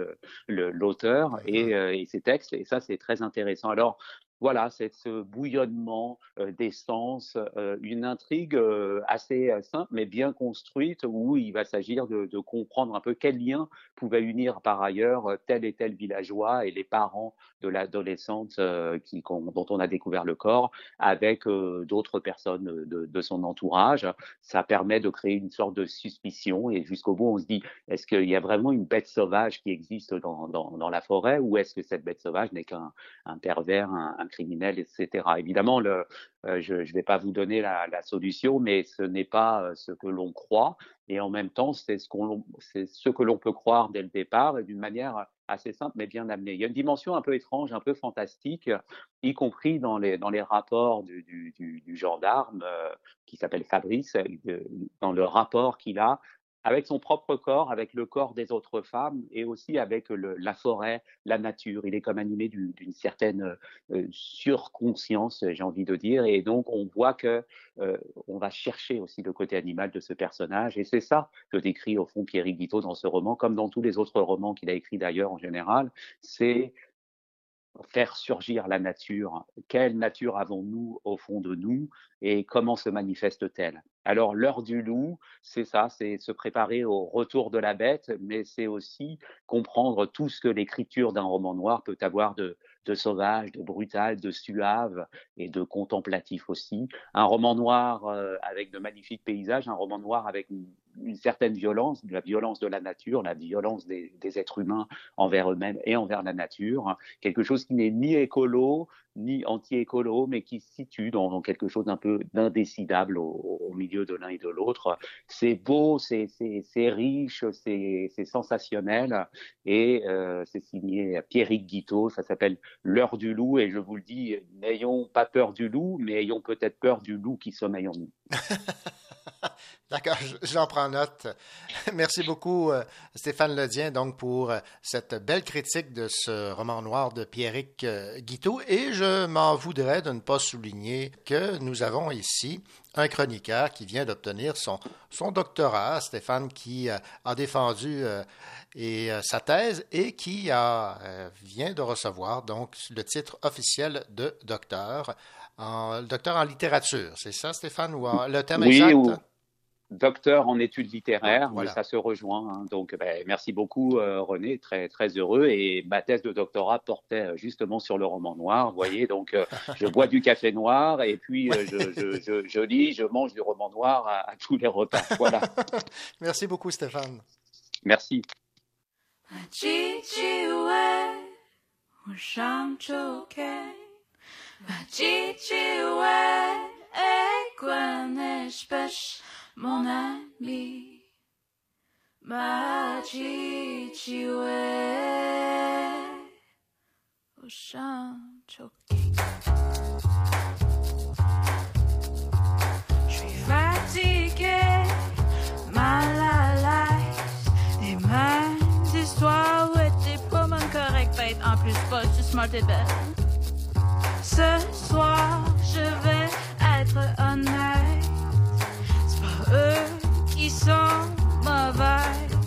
l'auteur le, le, et, et ses textes, et ça c'est très intéressant. Alors, voilà, c'est ce bouillonnement euh, d'essence, euh, une intrigue euh, assez simple mais bien construite où il va s'agir de, comprendre un peu quel lien pouvait unir par ailleurs tel et tel villageois et les parents de l'adolescente dont on a découvert le corps avec d'autres personnes de, son entourage. Ça permet de créer une sorte de suspicion et jusqu'au bout on se dit est-ce qu'il y a vraiment une bête sauvage qui existe dans, la forêt ou est-ce que cette bête sauvage n'est qu'un un pervers, un criminel, etc. Évidemment, euh, je ne vais pas vous donner la, solution, mais ce n'est pas euh, ce que l'on croit. Et en même temps, c'est ce, que l'on peut croire dès le départ d'une manière assez simple mais bien amenée. Il y a une dimension un peu étrange, un peu fantastique, y compris dans les, rapports du, gendarme euh, qui s'appelle Fabrice, dans le rapport qu'il a avec son propre corps, avec le corps des autres femmes et aussi avec le, la forêt, la nature. Il est comme animé d'une certaine euh, surconscience, j'ai envie de dire, et donc on voit que euh, on va chercher aussi le côté animal de ce personnage, et c'est ça que décrit au fond Pierre Guiteau dans ce roman, comme dans tous les autres romans qu'il a écrits d'ailleurs en général. C'est faire surgir la nature. Quelle nature avons-nous au fond de nous et comment se manifeste-t-elle? Alors l'heure du loup, c'est ça, c'est se préparer au retour de la bête, mais c'est aussi comprendre tout ce que l'écriture d'un roman noir peut avoir de, de sauvage, de brutal, de suave et de contemplatif aussi. Un roman noir euh, avec de magnifiques paysages, un roman noir avec une, certaine violence, la violence de la nature, la violence des, des êtres humains envers eux-mêmes et envers la nature, quelque chose qui n'est ni écolo, ni anti-écolo, mais qui se situe dans, quelque chose d'un peu d'indécidable au, au, milieu de l'un et de l'autre. C'est beau, c'est riche, c'est sensationnel, et euh, c'est signé Pierrick Guiteau, ça s'appelle L'heure du loup, et je vous le dis, n'ayons pas peur du loup, mais ayons peut-être peur du loup qui sommeille en nous. D'accord, j'en prends note. Merci beaucoup, euh, Stéphane Ledien, donc, pour euh, cette belle critique de ce roman noir de Pierrick euh, Guiteau. Et je m'en voudrais de ne pas souligner que nous avons ici un chroniqueur qui vient d'obtenir son, son doctorat, Stéphane, qui a défendu et, sa thèse et qui a, vient de recevoir donc le titre officiel de docteur, en, docteur en littérature. C'est ça, Stéphane, ou en, le terme oui, exact? Ou docteur en études littéraires, voilà. mais ça se rejoint. Hein. Donc, ben, merci beaucoup, euh, René, très très heureux. Et ma thèse de doctorat portait justement sur le roman noir. Vous voyez, donc euh, je bois du café noir et puis euh, je, je, je, je, lis, je mange du roman noir à, à tous les repas. Voilà. merci beaucoup, Stéphane. Merci. Mon ami. Au champ Je suis fatigué, mal à l'aise, les mêmes histoires où t'es pas mon correct en plus pas du smart et belle. Ce soir, je vais être honnête eux qui sont mauvaises.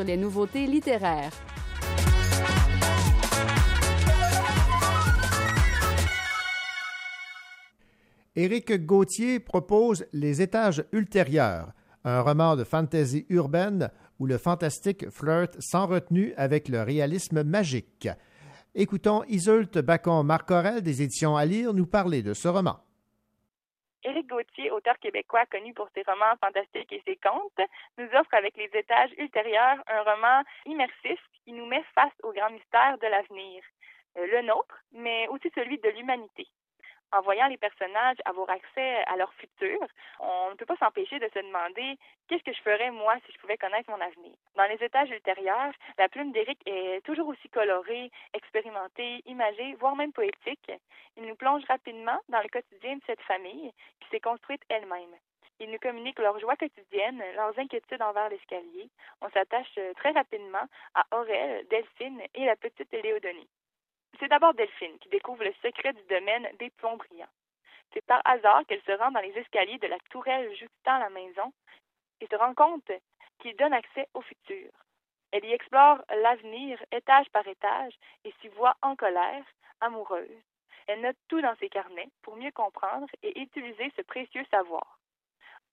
Sur les nouveautés littéraires. Éric Gauthier propose Les étages ultérieurs, un roman de fantasy urbaine où le fantastique flirte sans retenue avec le réalisme magique. Écoutons Iseult Bacon-Marcorel des éditions à lire nous parler de ce roman. Éric Gauthier, auteur québécois connu pour ses romans fantastiques et ses contes, offre avec Les étages ultérieurs un roman immersif qui nous met face au grand mystère de l'avenir, euh, le nôtre, mais aussi celui de l'humanité en voyant les personnages avoir accès à leur futur, on ne peut pas s'empêcher de se demander qu'est-ce que je ferais moi si je pouvais connaître mon avenir. Dans les étages ultérieurs, la plume d'Éric est toujours aussi colorée, expérimentée, imagée, voire même poétique. Il nous plonge rapidement dans le quotidien de cette famille qui s'est construite elle-même. Il nous communique leurs joies quotidiennes, leurs inquiétudes envers l'escalier. On s'attache très rapidement à Aurel, Delphine et la petite Léodonie. C'est d'abord Delphine qui découvre le secret du domaine des plombs brillants. C'est par hasard qu'elle se rend dans les escaliers de la tourelle justant la maison et se rend compte qu'il donne accès au futur. Elle y explore l'avenir étage par étage et s'y voit en colère, amoureuse. Elle note tout dans ses carnets pour mieux comprendre et utiliser ce précieux savoir.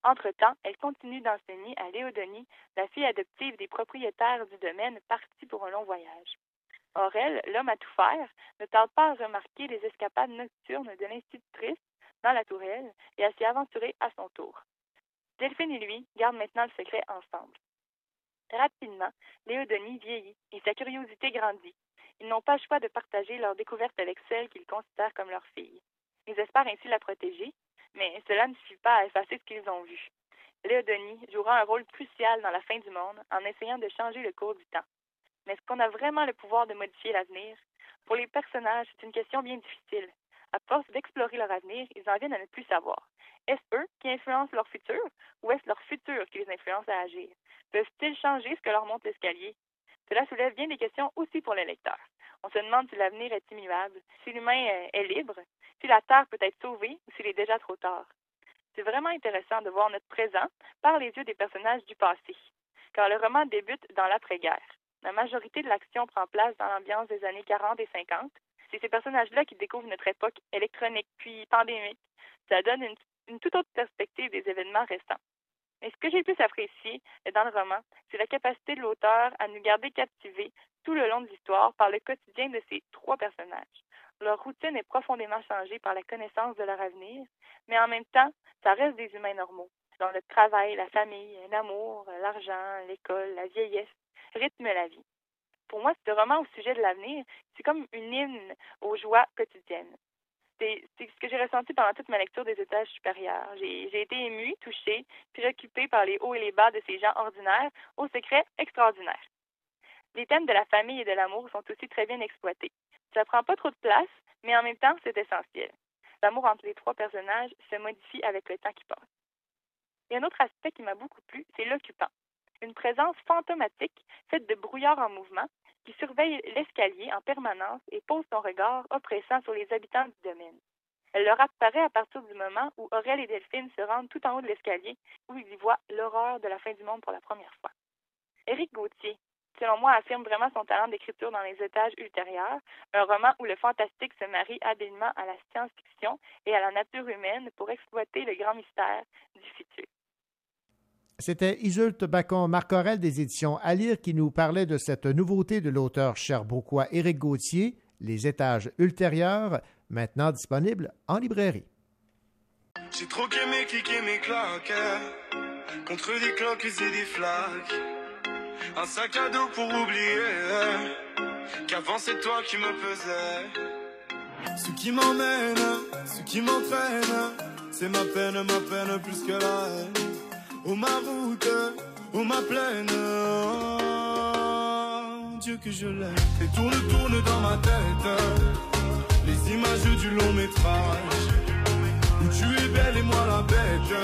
Entre-temps, elle continue d'enseigner à Léodonie, la fille adoptive des propriétaires du domaine partie pour un long voyage. Aurel, l'homme à tout faire, ne tarde pas à remarquer les escapades nocturnes de l'institutrice dans la tourelle et à s'y aventurer à son tour. Delphine et lui gardent maintenant le secret ensemble. Rapidement, Léodonie vieillit et sa curiosité grandit. Ils n'ont pas le choix de partager leur découverte avec celle qu'ils considèrent comme leur fille. Ils espèrent ainsi la protéger, mais cela ne suffit pas à effacer ce qu'ils ont vu. Léodonie jouera un rôle crucial dans la fin du monde en essayant de changer le cours du temps. Mais est-ce qu'on a vraiment le pouvoir de modifier l'avenir? Pour les personnages, c'est une question bien difficile. À force d'explorer leur avenir, ils en viennent à ne plus savoir. Est-ce eux qui influencent leur futur ou est-ce leur futur qui les influence à agir? Peuvent-ils changer ce que leur montre l'escalier? Cela soulève bien des questions aussi pour les lecteurs. On se demande si l'avenir est immuable, si l'humain est libre, si la Terre peut être sauvée ou s'il est déjà trop tard. C'est vraiment intéressant de voir notre présent par les yeux des personnages du passé, car le roman débute dans l'après-guerre. La majorité de l'action prend place dans l'ambiance des années 40 et 50. C'est ces personnages-là qui découvrent notre époque électronique puis pandémique. Ça donne une, une toute autre perspective des événements restants. Mais ce que j'ai le plus apprécié dans le roman, c'est la capacité de l'auteur à nous garder captivés tout le long de l'histoire par le quotidien de ces trois personnages. Leur routine est profondément changée par la connaissance de leur avenir, mais en même temps, ça reste des humains normaux, dont le travail, la famille, l'amour, l'argent, l'école, la vieillesse rythme la vie. Pour moi, ce roman au sujet de l'avenir, c'est comme une hymne aux joies quotidiennes. C'est ce que j'ai ressenti pendant toute ma lecture des étages supérieurs. J'ai été émue, touchée, préoccupée par les hauts et les bas de ces gens ordinaires aux secrets extraordinaires. Les thèmes de la famille et de l'amour sont aussi très bien exploités. Ça prend pas trop de place, mais en même temps, c'est essentiel. L'amour entre les trois personnages se modifie avec le temps qui passe. Et un autre aspect qui m'a beaucoup plu, c'est l'occupant une présence fantomatique faite de brouillard en mouvement qui surveille l'escalier en permanence et pose son regard oppressant sur les habitants du domaine. Elle leur apparaît à partir du moment où Aurel et Delphine se rendent tout en haut de l'escalier, où ils y voient l'horreur de la fin du monde pour la première fois. Éric Gauthier, selon moi, affirme vraiment son talent d'écriture dans les étages ultérieurs, un roman où le fantastique se marie habilement à la science-fiction et à la nature humaine pour exploiter le grand mystère du futur. C'était Iseult Bacon-Marcorel des éditions à lire qui nous parlait de cette nouveauté de l'auteur cherbourgois Éric Gauthier, Les étages ultérieurs, maintenant disponible en librairie. J'ai trop aimé cliquer mes claques contre des cloques et des flaques. Un sac à dos pour oublier qu'avant c'est toi qui me pesais. Ce qui m'emmène, ce qui m'entraîne, c'est ma peine, ma peine plus que la haine. Oh ma route, oh ma plaine, oh, Dieu que je l'aime. Et tourne, tourne dans ma tête, les images du long métrage. Où tu es belle et moi la bête.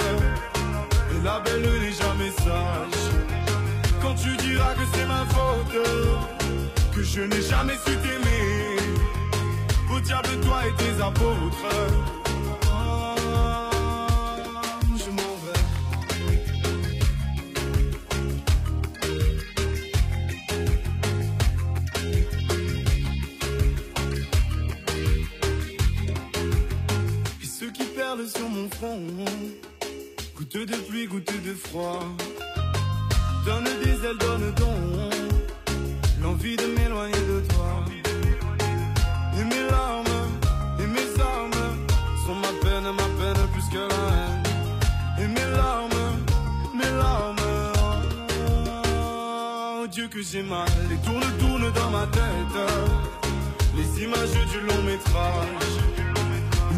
Et la belle n'est jamais sage. Quand tu diras que c'est ma faute, que je n'ai jamais su t'aimer. Au diable, toi et tes apôtres. Sur mon front, goutte de pluie, goutte de froid. Donne des ailes, donne donc l'envie de m'éloigner de toi. Et mes larmes, et mes armes sont ma peine, ma peine plus que la haine. Et mes larmes, mes larmes, oh Dieu que j'ai mal. Les tourne, tourne dans ma tête. Les images du long métrage.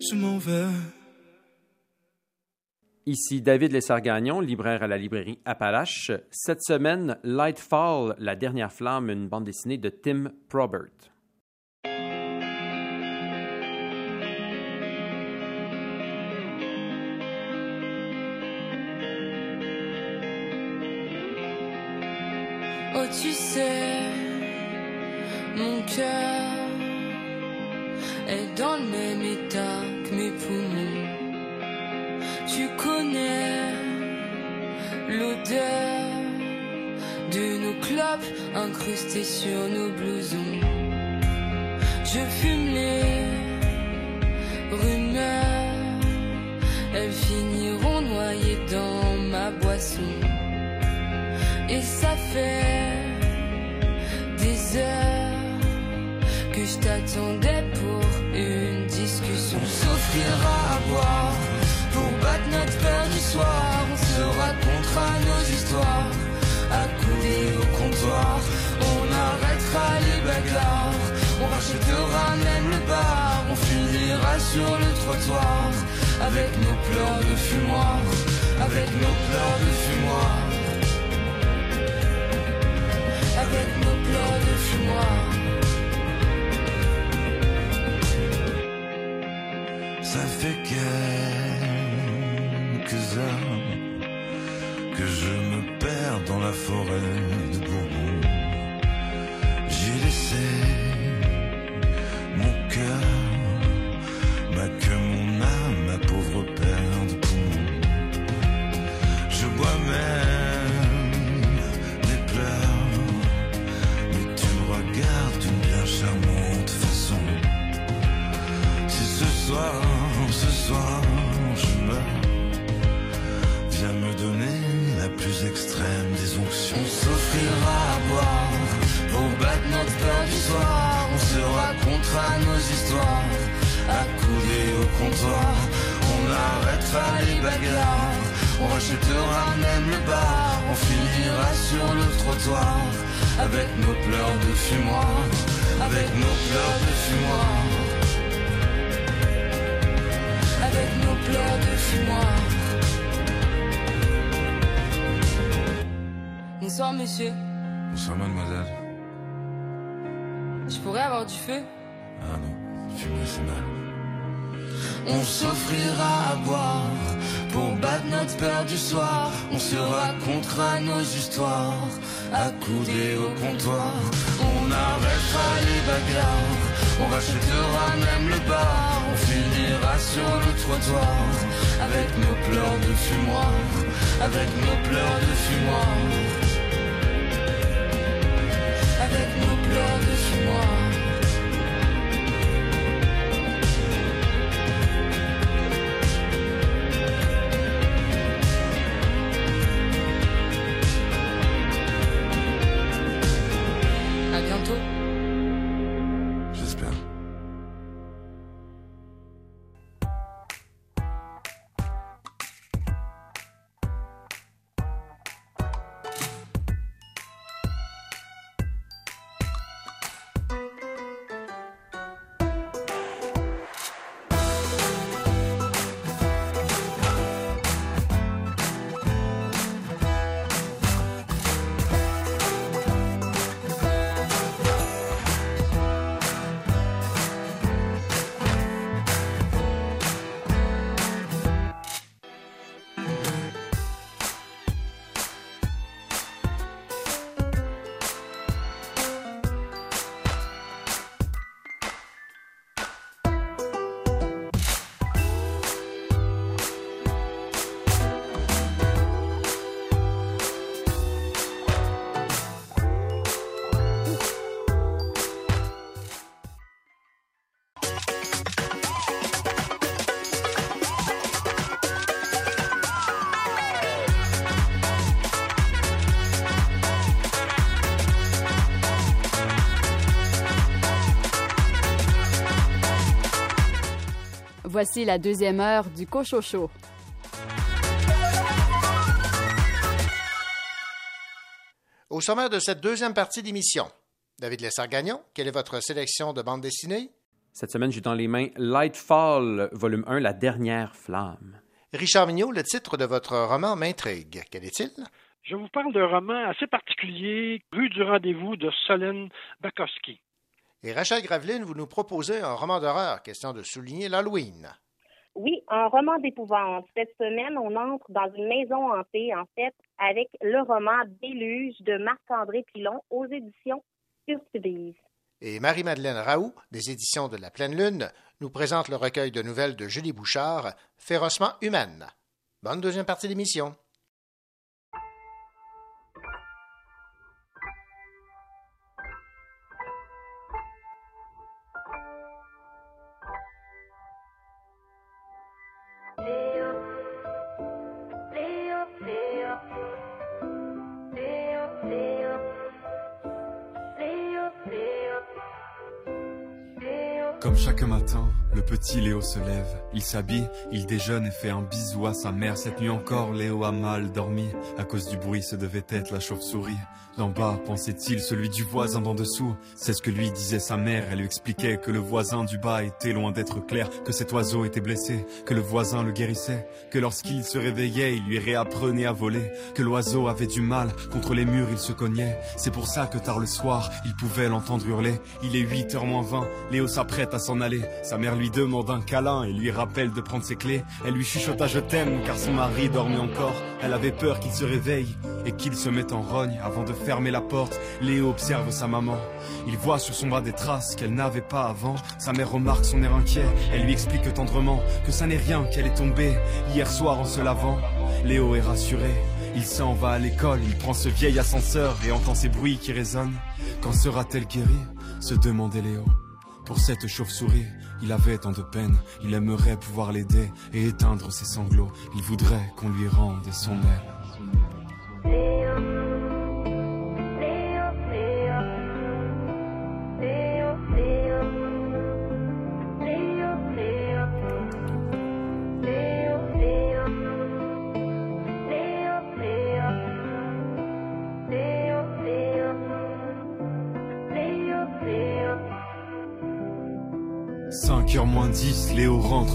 Je m'en vais Ici David Lessard-Gagnon, libraire à la librairie Appalache. Cette semaine, Lightfall, La dernière flamme, une bande dessinée de Tim Probert. Oh, tu sais, mon cœur est dans le même état que mes poumons. Tu connais l'odeur de nos clopes incrustées sur nos blousons. Je fume les rumeurs, elles finiront noyées dans ma boisson. Et ça fait des heures je t'attendais pour une discussion. On s'offrira à boire pour battre notre peur du soir. On se racontera nos histoires, accoudés au comptoir. On arrêtera les bagarres, on rachètera même le bar. On finira sur le trottoir avec nos pleurs de fumoir, avec nos pleurs de fumoir avec nos pleurs de fumoir. Ça fait quelques heures que je me perds dans la forêt On s'offrira à boire pour battre notre peur du soir. On se racontera nos histoires, accoudés au comptoir. On arrêtera les bagarres, on rachètera même le bar. On finira sur le trottoir avec nos pleurs de fumoir, avec nos pleurs de fumoir, avec nos pleurs de fumoir. Voici la deuxième heure du Cochocho. Au sommaire de cette deuxième partie d'émission, David Lessard-Gagnon, quelle est votre sélection de bande dessinée? Cette semaine, j'ai dans les mains Lightfall, volume 1, La dernière flamme. Richard Mignot, le titre de votre roman m'intrigue. Quel est-il? Je vous parle d'un roman assez particulier, Rue du rendez-vous de Solène Bakowski. Et Rachel Graveline, vous nous proposez un roman d'horreur, question de souligner l'Halloween. Oui, un roman d'épouvante. Cette semaine, on entre dans une maison hantée, en fait, avec le roman Déluge de Marc-André Pilon aux éditions Urtubise. Et Marie-Madeleine Raoult, des éditions de La Pleine Lune, nous présente le recueil de nouvelles de Julie Bouchard, Férocement humaine. Bonne deuxième partie d'émission. Comme chaque matin, le petit Léo se lève. Il s'habille, il déjeune et fait un bisou à sa mère. Cette nuit encore, Léo a mal dormi. À cause du bruit, ce devait être la chauve-souris. D'en bas, pensait-il, celui du voisin d'en dessous. C'est ce que lui disait sa mère. Elle lui expliquait que le voisin du bas était loin d'être clair, que cet oiseau était blessé, que le voisin le guérissait, que lorsqu'il se réveillait, il lui réapprenait à voler, que l'oiseau avait du mal, contre les murs il se cognait. C'est pour ça que tard le soir, il pouvait l'entendre hurler. Il est 8h moins 20, Léo s'apprête à Sa mère lui demande un câlin et lui rappelle de prendre ses clés. Elle lui chuchota je t'aime car son mari dormait encore. Elle avait peur qu'il se réveille et qu'il se mette en rogne avant de fermer la porte. Léo observe sa maman. Il voit sur son bras des traces qu'elle n'avait pas avant. Sa mère remarque son air inquiet. Elle lui explique tendrement que ça n'est rien qu'elle est tombée hier soir en se lavant. Léo est rassuré. Il s'en va à l'école, il prend ce vieil ascenseur et entend ces bruits qui résonnent. Quand sera-t-elle guérie? se demandait Léo. Pour cette chauve-souris, il avait tant de peine, il aimerait pouvoir l'aider et éteindre ses sanglots. Il voudrait qu'on lui rende son aile.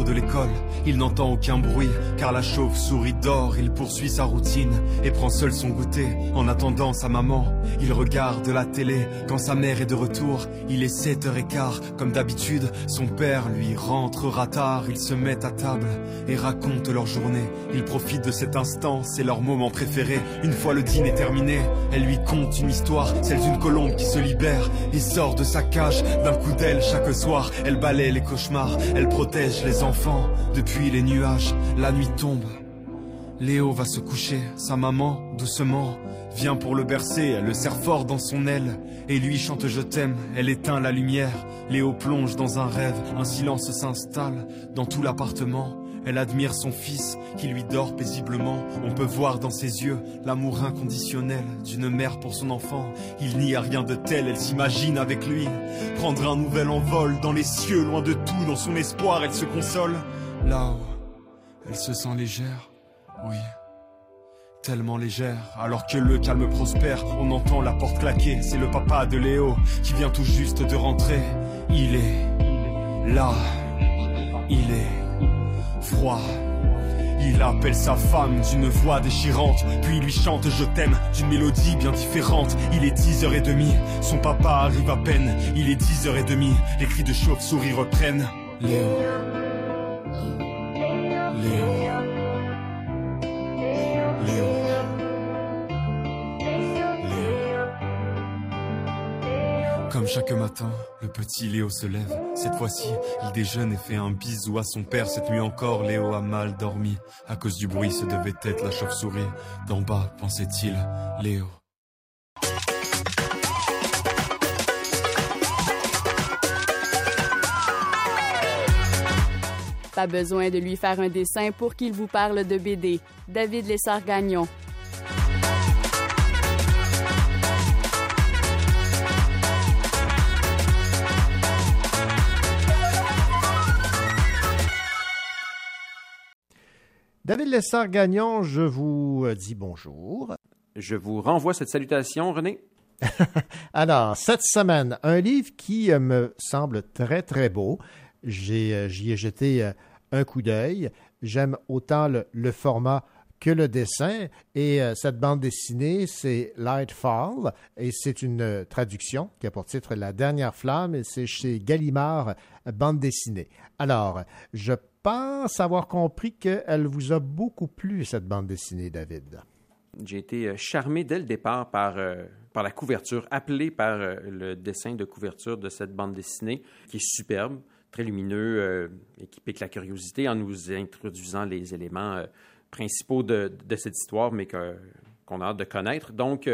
De l'école. Il n'entend aucun bruit, car la chauve-souris dort. Il poursuit sa routine et prend seul son goûter. En attendant sa maman, il regarde la télé. Quand sa mère est de retour, il est 7h15. Comme d'habitude, son père lui rentrera tard. Ils se mettent à table et racontent leur journée. Ils profitent de cet instant, c'est leur moment préféré. Une fois le dîner terminé, elle lui conte une histoire, celle d'une colombe qui se libère et sort de sa cage. D'un coup d'aile chaque soir, elle balaye relaie les cauchemars, elle protège les enfants. Les nuages, la nuit tombe. Léo va se coucher, sa maman, doucement, vient pour le bercer, elle le serre fort dans son aile, et lui chante je t'aime, elle éteint la lumière, Léo plonge dans un rêve, un silence s'installe dans tout l'appartement, elle admire son fils qui lui dort paisiblement. On peut voir dans ses yeux l'amour inconditionnel d'une mère pour son enfant. Il n'y a rien de tel, elle s'imagine avec lui prendre un nouvel envol dans les cieux, loin de tout, dans son espoir, elle se console. Là-haut, elle se sent légère, oui tellement légère. Alors que le calme prospère, on entend la porte claquer. C'est le papa de Léo qui vient tout juste de rentrer. Il est là, il est froid. Il appelle sa femme d'une voix déchirante, puis lui chante Je t'aime d'une mélodie bien différente. Il est 10h30, son papa arrive à peine. Il est 10h30, les cris de chauve-souris reprennent. Léo. Léo. Comme chaque matin, le petit Léo se lève. Cette fois-ci, il déjeune et fait un bisou à son père. Cette nuit encore, Léo a mal dormi. À cause du bruit, ce devait être la chauve-souris. D'en bas, pensait-il, Léo. Pas besoin de lui faire un dessin pour qu'il vous parle de BD. David Lessard-Gagnon. David Lessard-Gagnon, je vous euh, dis bonjour. Je vous renvoie cette salutation, René. Alors, cette semaine, un livre qui euh, me semble très, très beau. Euh, j'y ai jeté un coup d'œil. J'aime autant le, format que le dessin. Et cette bande dessinée, c'est Lightfall. Et c'est une traduction qui a pour titre La dernière flamme. Et c'est chez Gallimard, bande dessinée. Alors, je pense avoir compris qu'elle vous a beaucoup plu, cette bande dessinée, David. J'ai été euh, charmé dès le départ par, euh, par la couverture, appelé par euh, le dessin de couverture de cette bande dessinée, qui est superbe, très lumineux et qui pique la curiosité en nous introduisant les éléments principaux de, cette histoire, mais qu'on a hâte de connaître. Donc,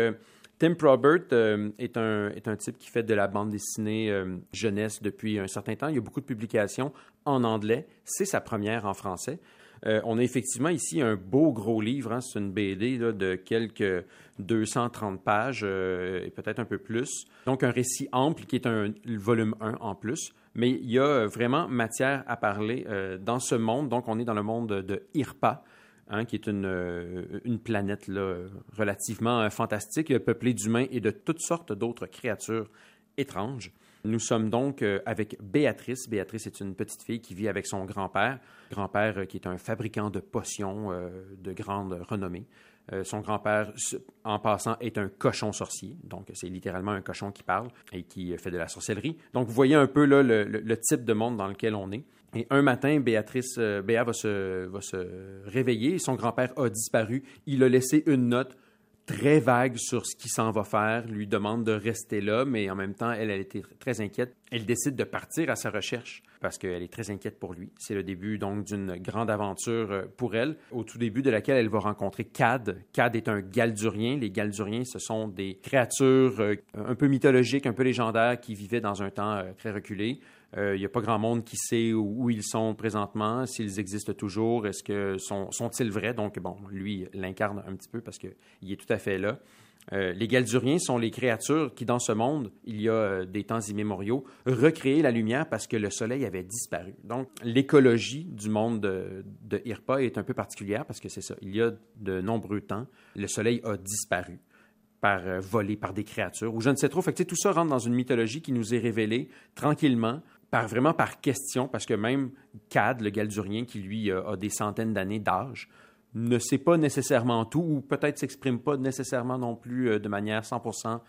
Tim Probert euh, est, un, type qui fait de la bande dessinée euh, jeunesse depuis un certain temps. Il y a beaucoup de publications en anglais. C'est sa première en français. Euh, on a effectivement ici un beau gros livre. Hein. C'est une BD de quelques 230 pages et peut-être un peu plus. Donc un récit ample qui est un volume 1 en plus. Mais il y a vraiment matière à parler dans ce monde. Donc on est dans le monde de IRPA. Hein, qui est une, euh, planète relativement euh, fantastique, peuplée d'humains et de toutes sortes d'autres créatures étranges. Nous sommes donc euh, avec Béatrice. Béatrice est une petite fille qui vit avec son grand-père, grand-père qui est un fabricant de potions de grande renommée. Son grand-père, en passant, est un cochon sorcier, donc c'est littéralement un cochon qui parle et qui fait de la sorcellerie. Donc vous voyez un peu le, type de monde dans lequel on est. Et un matin, Béatrice, euh, va se, va se réveiller. Son grand-père a disparu. Il a laissé une note très vague sur ce qu'il s'en va faire, lui demande de rester là, mais en même temps, elle, elle était très inquiète. Elle décide de partir à sa recherche parce qu'elle est très inquiète pour lui. C'est le début donc d'une grande aventure euh, pour elle, au tout début de laquelle elle va rencontrer Cad. Cad est un galdurien. Les galduriens, ce sont des créatures euh, un peu mythologiques, un peu légendaires qui vivaient dans un temps très reculé. Il euh, n'y a pas grand monde qui sait où, ils sont présentement, s'ils existent toujours, est-ce que sont, sont-ils vrais? Donc, bon, lui l'incarne un petit peu parce qu'il est tout à fait là. Euh, les Galduriens sont les créatures qui, dans ce monde, il y a euh, des temps immémoriaux, recréaient la lumière parce que le soleil avait disparu. Donc, l'écologie du monde de, de Irpa est un peu particulière parce que c'est ça. Il y a de nombreux temps, le soleil a disparu par volé par des créatures, ou je ne sais trop. Fait que, tout ça rentre dans une mythologie qui nous est révélée tranquillement par, vraiment par question, parce que même Cad, le Galdurien, qui lui a des centaines d'années d'âge, ne sait pas nécessairement tout, ou peut-être s'exprime pas nécessairement non plus euh, de manière 100%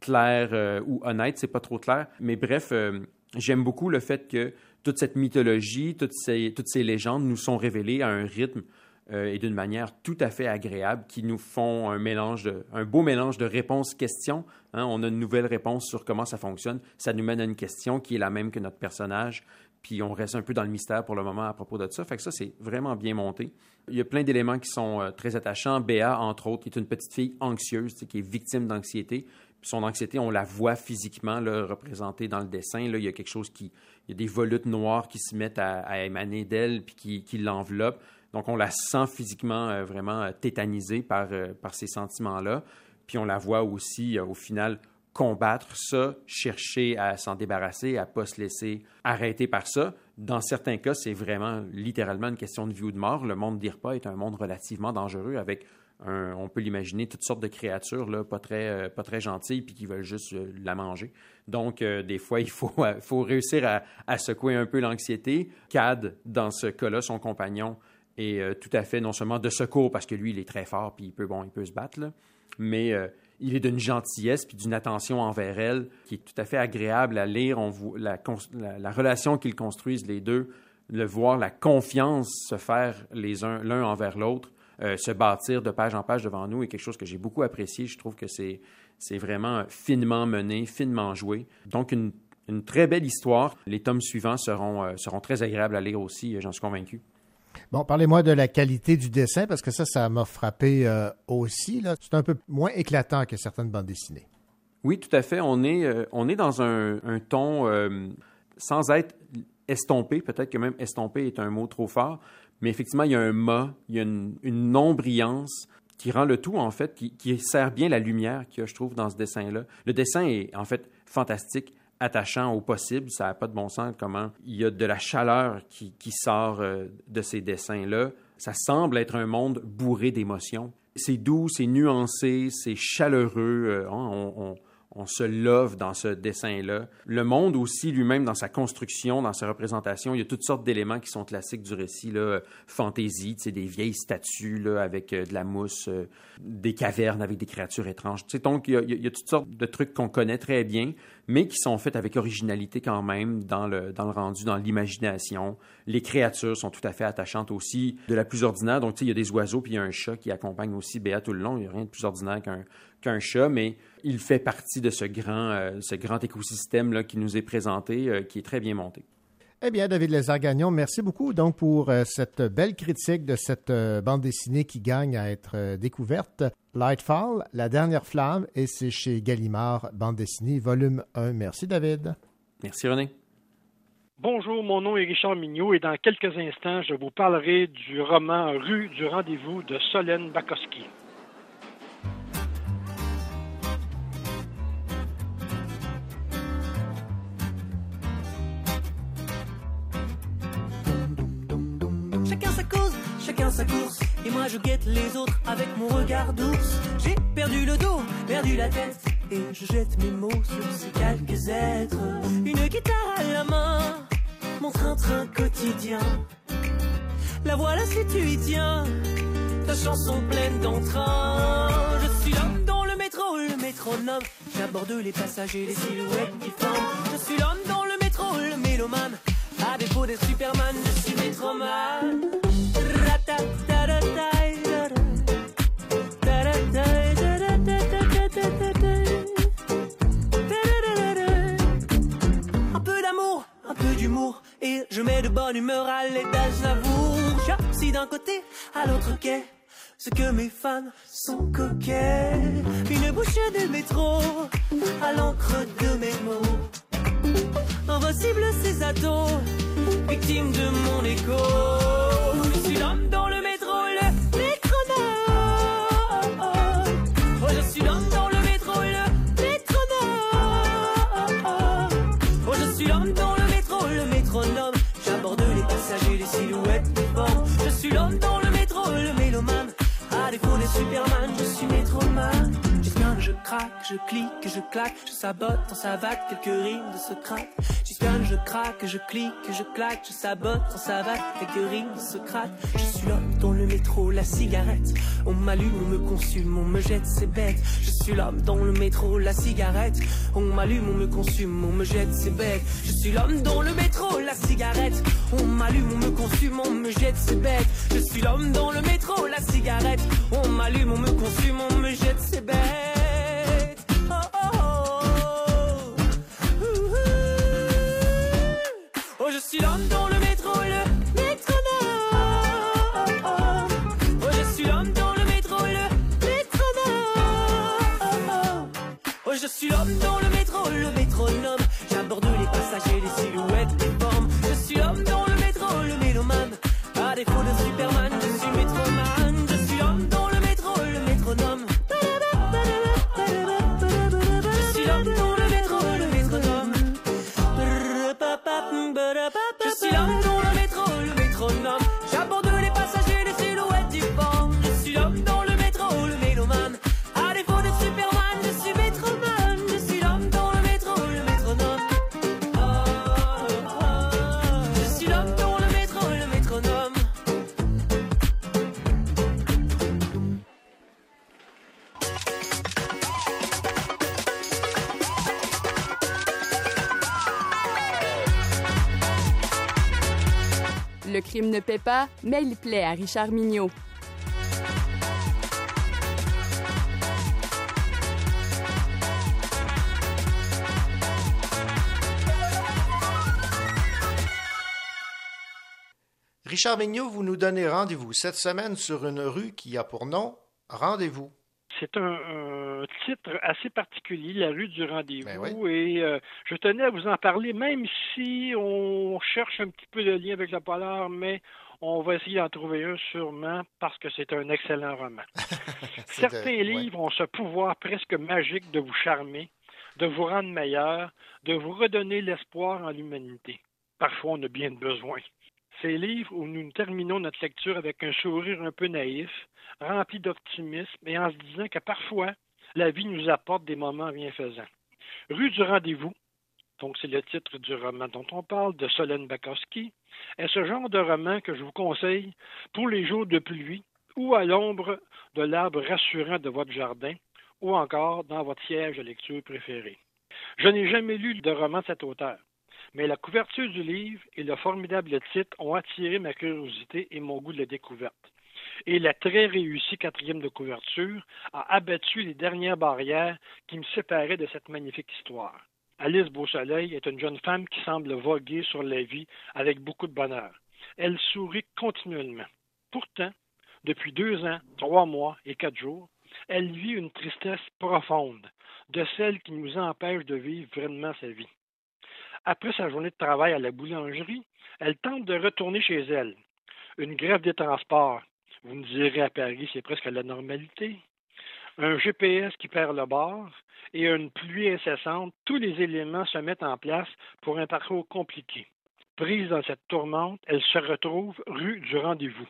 claire euh, ou honnête, c'est pas trop clair. Mais bref, euh, j'aime beaucoup le fait que toute cette mythologie, toutes ces, toutes ces légendes nous sont révélées à un rythme euh, et d'une manière tout à fait agréable qui nous font un mélange de, un beau mélange de réponses-questions. Hein. On a une nouvelle réponse sur comment ça fonctionne. Ça nous mène à une question qui est la même que notre personnage. puis on reste un peu dans le mystère pour le moment à propos de ça. Fait que ça, c'est vraiment bien monté. Il y a plein d'éléments qui sont euh, très attachants. Béa, entre autres, qui est une petite fille anxieuse, qui est victime d'anxiété. Son anxiété, on la voit physiquement là, représentée dans le dessin. Là, il y a quelque chose qui... Il y a des volutes noires qui se mettent à, émaner d'elle puis qui, qui l'enveloppent. Donc, on la sent physiquement euh, vraiment euh, tétanisée par, par ces sentiments-là. Puis on la voit aussi, au final, combattre ça, chercher à s'en débarrasser, à ne pas se laisser arrêter par ça. Dans certains cas, c'est vraiment littéralement une question de vie ou de mort. Le monde d'Irpa est un monde relativement dangereux avec on peut l'imaginer, toutes sortes de créatures là, pas, très, euh, pas très gentilles puis qui veulent juste euh, la manger. Donc, euh, des fois, il faut, faut réussir à, à, secouer un peu l'anxiété. Cad, dans ce cas-là, son compagnon, est tout à fait non seulement de secours parce que lui, il est très fort puis il peut, bon, il peut se battre, mais il est d'une gentillesse puis d'une attention envers elle qui est tout à fait agréable à lire. La, la, relation qu'ils construisent les deux, le voir, la confiance se faire les uns l'un envers l'autre, euh, se bâtir de page en page devant nous est quelque chose que j'ai beaucoup apprécié. Je trouve que c'est c'est vraiment finement mené, finement joué. Donc une, une, très belle histoire. Les tomes suivants seront, euh, seront très agréables à lire aussi, j'en suis convaincu. Bon, parlez-moi de la qualité du dessin, parce que ça, ça m'a frappé euh, aussi. C'est un peu moins éclatant que certaines bandes dessinées. Oui, tout à fait. On est, euh, dans un, ton euh, sans être estompé, peut-être que même estompé est un mot trop fort, mais effectivement, il y a un mât, il y a une, non-brillance qui rend le tout, en fait, qui, sert bien la lumière qu'il je trouve, dans ce dessin-là. Le dessin est, en fait, fantastique attachant au possible. Ça n'a pas de bon sens comment il y a de la chaleur qui, sort euh, de ces dessins-là. Ça semble être un monde bourré d'émotions. C'est doux, c'est nuancé, c'est chaleureux. Euh, on se love dans ce dessin-là. Le monde aussi lui-même, dans sa construction, dans sa représentation, il y a toutes sortes d'éléments qui sont classiques du récit, là, fantaisie, des vieilles statues là, avec euh, de la mousse, euh, des cavernes avec des créatures étranges. donc, il y, a, il y, a, toutes sortes de trucs qu'on connaît très bien, mais qui sont faits avec originalité quand même dans le, dans le rendu, dans l'imagination. Les créatures sont tout à fait attachantes aussi, de la plus ordinaire. Donc, il y a des oiseaux, puis il y a un chat qui accompagne aussi Béa tout le long. Il n'y a rien de plus ordinaire qu'un qu'un chat, mais il fait partie de ce grand, euh, ce grand écosystème là, qui nous est présenté, euh, qui est très bien monté. Eh bien, David Lézard-Gagnon, merci beaucoup donc pour euh, cette belle critique de cette bande dessinée qui gagne à être découverte. Lightfall, La dernière flamme, et c'est chez Gallimard, bande dessinée, volume 1. Merci, David. Merci, René. Bonjour, mon nom est Richard Mignot et dans quelques instants, je vous parlerai du roman Rue du rendez-vous de Solène Bakowski. Sa course et moi je guette les autres avec mon regard d'ours. J'ai perdu le dos, perdu la tête et je jette mes mots sur ces quelques êtres. Une guitare à la main, mon train-train quotidien. La voilà si tu y tiens, ta chanson pleine d'entrain. Je suis l'homme dans le métro, le métronome. J'aborde les passagers, les silhouettes qui forment. Je suis l'homme dans le métro, le mélomane. À défaut des Superman, je suis métroman. Un peu d'amour, un peu d'humour, et je mets de bonne humeur à l'étage J'avoue, si d'un côté à l'autre quai. Ce que mes fans sont coquets. Une bouchée de métro à l'encre de mes mots. Invincible ces atos, victime de mon écho. Je suis l'homme dans le métro, le métronome. Oh, je suis l'homme dans le métro, le métronome. Oh, je suis l'homme dans le métro, le métronome. J'aborde les passagers, les silhouettes, les. Je suis l'homme dans le métro, le mélomane. À défaut des Superman, je suis métroman je craque, je clique, je claque, je sabote en savate quelques rimes de Socrate. J'espionne, je craque, je clique, je claque, je sabote en savate quelques rimes de Socrate. Je suis l'homme dans le métro, la cigarette. On m'allume, on me consume, on me jette, c'est bête. Je suis l'homme dans le métro, la cigarette. On m'allume, on me consume, on me jette, c'est bête. Je suis l'homme dans le métro, la cigarette. On m'allume, on me consume, on me jette, c'est bête. Je suis l'homme dans le métro, la cigarette. On m'allume, on me consume, on me jette, c'est bête. Je suis l'homme dans le métro le métronome. Oh, je suis l'homme dans le métro le métronome. Oh, je suis l'homme dans le métro le métronome. J'aborde les passagers les silhouettes les formes. Je suis l'homme dans le métro le métro, pas des défaut de super. Just young ne paie pas, mais il plaît à Richard Mignot. Richard Mignot, vous nous donnez rendez-vous cette semaine sur une rue qui a pour nom Rendez-vous. C'est un, un titre assez particulier, la rue du rendez-vous, Ben oui. et euh, je tenais à vous en parler, même si on cherche un petit peu de lien avec le polar, mais on va essayer d'en trouver un sûrement parce que c'est un excellent roman. Certains de- ouais. livres ont ce pouvoir presque magique de vous charmer, de vous rendre meilleur, de vous redonner l'espoir en l'humanité. Parfois, on a bien besoin. Ces livres où nous terminons notre lecture avec un sourire un peu naïf, rempli d'optimisme et en se disant que parfois, la vie nous apporte des moments bienfaisants. Rue du rendez-vous, donc c'est le titre du roman dont on parle, de Solène Bakowski, est ce genre de roman que je vous conseille pour les jours de pluie ou à l'ombre de l'arbre rassurant de votre jardin ou encore dans votre siège de lecture préféré. Je n'ai jamais lu de roman de cet auteur, mais la couverture du livre et le formidable titre ont attiré ma curiosité et mon goût de la découverte. Et la très réussie quatrième de couverture a abattu les dernières barrières qui me séparaient de cette magnifique histoire. Alice Beausoleil est une jeune femme qui semble voguer sur la vie avec beaucoup de bonheur. Elle sourit continuellement. Pourtant, depuis deux ans, trois mois et quatre jours, elle vit une tristesse profonde, de celle qui nous empêche de vivre vraiment sa vie. Après sa journée de travail à la boulangerie, elle tente de retourner chez elle. Une grève des transports, vous me direz à Paris, c'est presque la normalité. Un GPS qui perd le bord et une pluie incessante, tous les éléments se mettent en place pour un parcours compliqué. Prise dans cette tourmente, elle se retrouve rue du rendez-vous.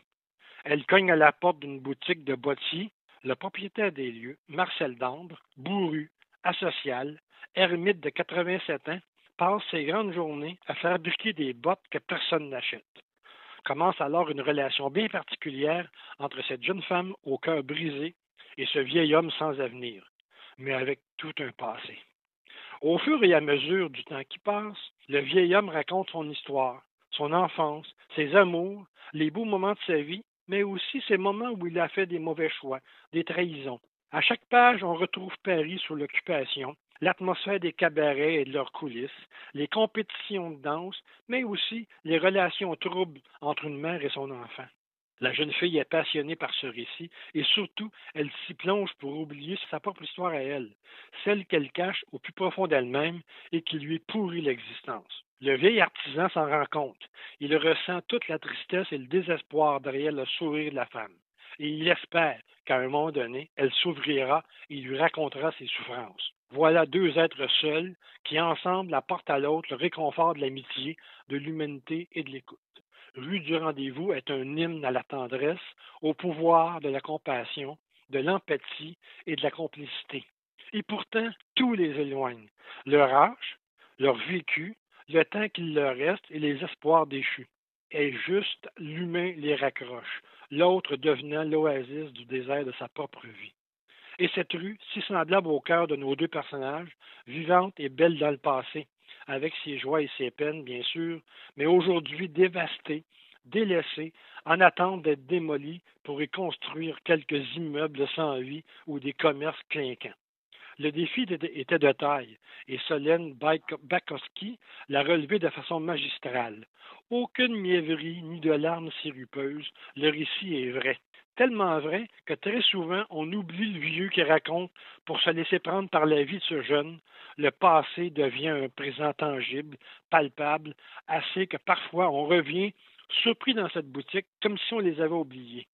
Elle cogne à la porte d'une boutique de bottiers. Le propriétaire des lieux, Marcel Dambre, bourru, asocial, ermite de 87 ans, passe ses grandes journées à fabriquer des bottes que personne n'achète. Commence alors une relation bien particulière entre cette jeune femme au cœur brisé et ce vieil homme sans avenir, mais avec tout un passé. Au fur et à mesure du temps qui passe, le vieil homme raconte son histoire, son enfance, ses amours, les beaux moments de sa vie, mais aussi ces moments où il a fait des mauvais choix, des trahisons. À chaque page, on retrouve Paris sous l'occupation, l'atmosphère des cabarets et de leurs coulisses, les compétitions de danse, mais aussi les relations troubles entre une mère et son enfant. La jeune fille est passionnée par ce récit et surtout, elle s'y plonge pour oublier sa propre histoire à elle, celle qu'elle cache au plus profond d'elle-même et qui lui pourrit l'existence. Le vieil artisan s'en rend compte. Il ressent toute la tristesse et le désespoir derrière le sourire de la femme. Et il espère qu'à un moment donné, elle s'ouvrira et lui racontera ses souffrances. Voilà deux êtres seuls qui, ensemble, apportent à l'autre le réconfort de l'amitié, de l'humanité et de l'écoute. Rue du rendez-vous est un hymne à la tendresse, au pouvoir de la compassion, de l'empathie et de la complicité. Et pourtant, tout les éloigne. Leur âge, leur vécu, le temps qu'il leur reste et les espoirs déchus. Et juste l'humain les raccroche, l'autre devenant l'oasis du désert de sa propre vie. Et cette rue, si semblable au cœur de nos deux personnages, vivante et belle dans le passé, avec ses joies et ses peines, bien sûr, mais aujourd'hui dévastée, délaissée, en attente d'être démolie pour y construire quelques immeubles sans vie ou des commerces clinquants. Le défi était de taille et Solène Bakowski l'a relevé de façon magistrale. Aucune mièvrerie ni de larmes sirupeuses, le récit est vrai. Tellement vrai que très souvent on oublie le vieux qui raconte pour se laisser prendre par la vie de ce jeune. Le passé devient un présent tangible, palpable, assez que parfois on revient surpris dans cette boutique comme si on les avait oubliés.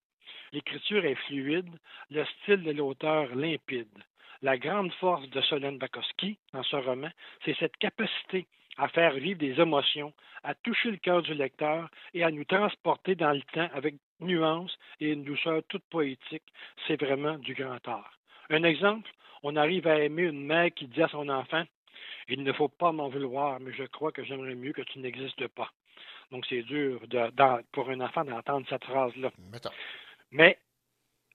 L'écriture est fluide, le style de l'auteur limpide. La grande force de Solène Bakowski dans ce roman, c'est cette capacité à faire vivre des émotions, à toucher le cœur du lecteur et à nous transporter dans le temps avec nuance et une douceur toute poétique. C'est vraiment du grand art. Un exemple, on arrive à aimer une mère qui dit à son enfant Il ne faut pas m'en vouloir, mais je crois que j'aimerais mieux que tu n'existes pas. Donc c'est dur de- pour un enfant d'entendre cette phrase-là. Mais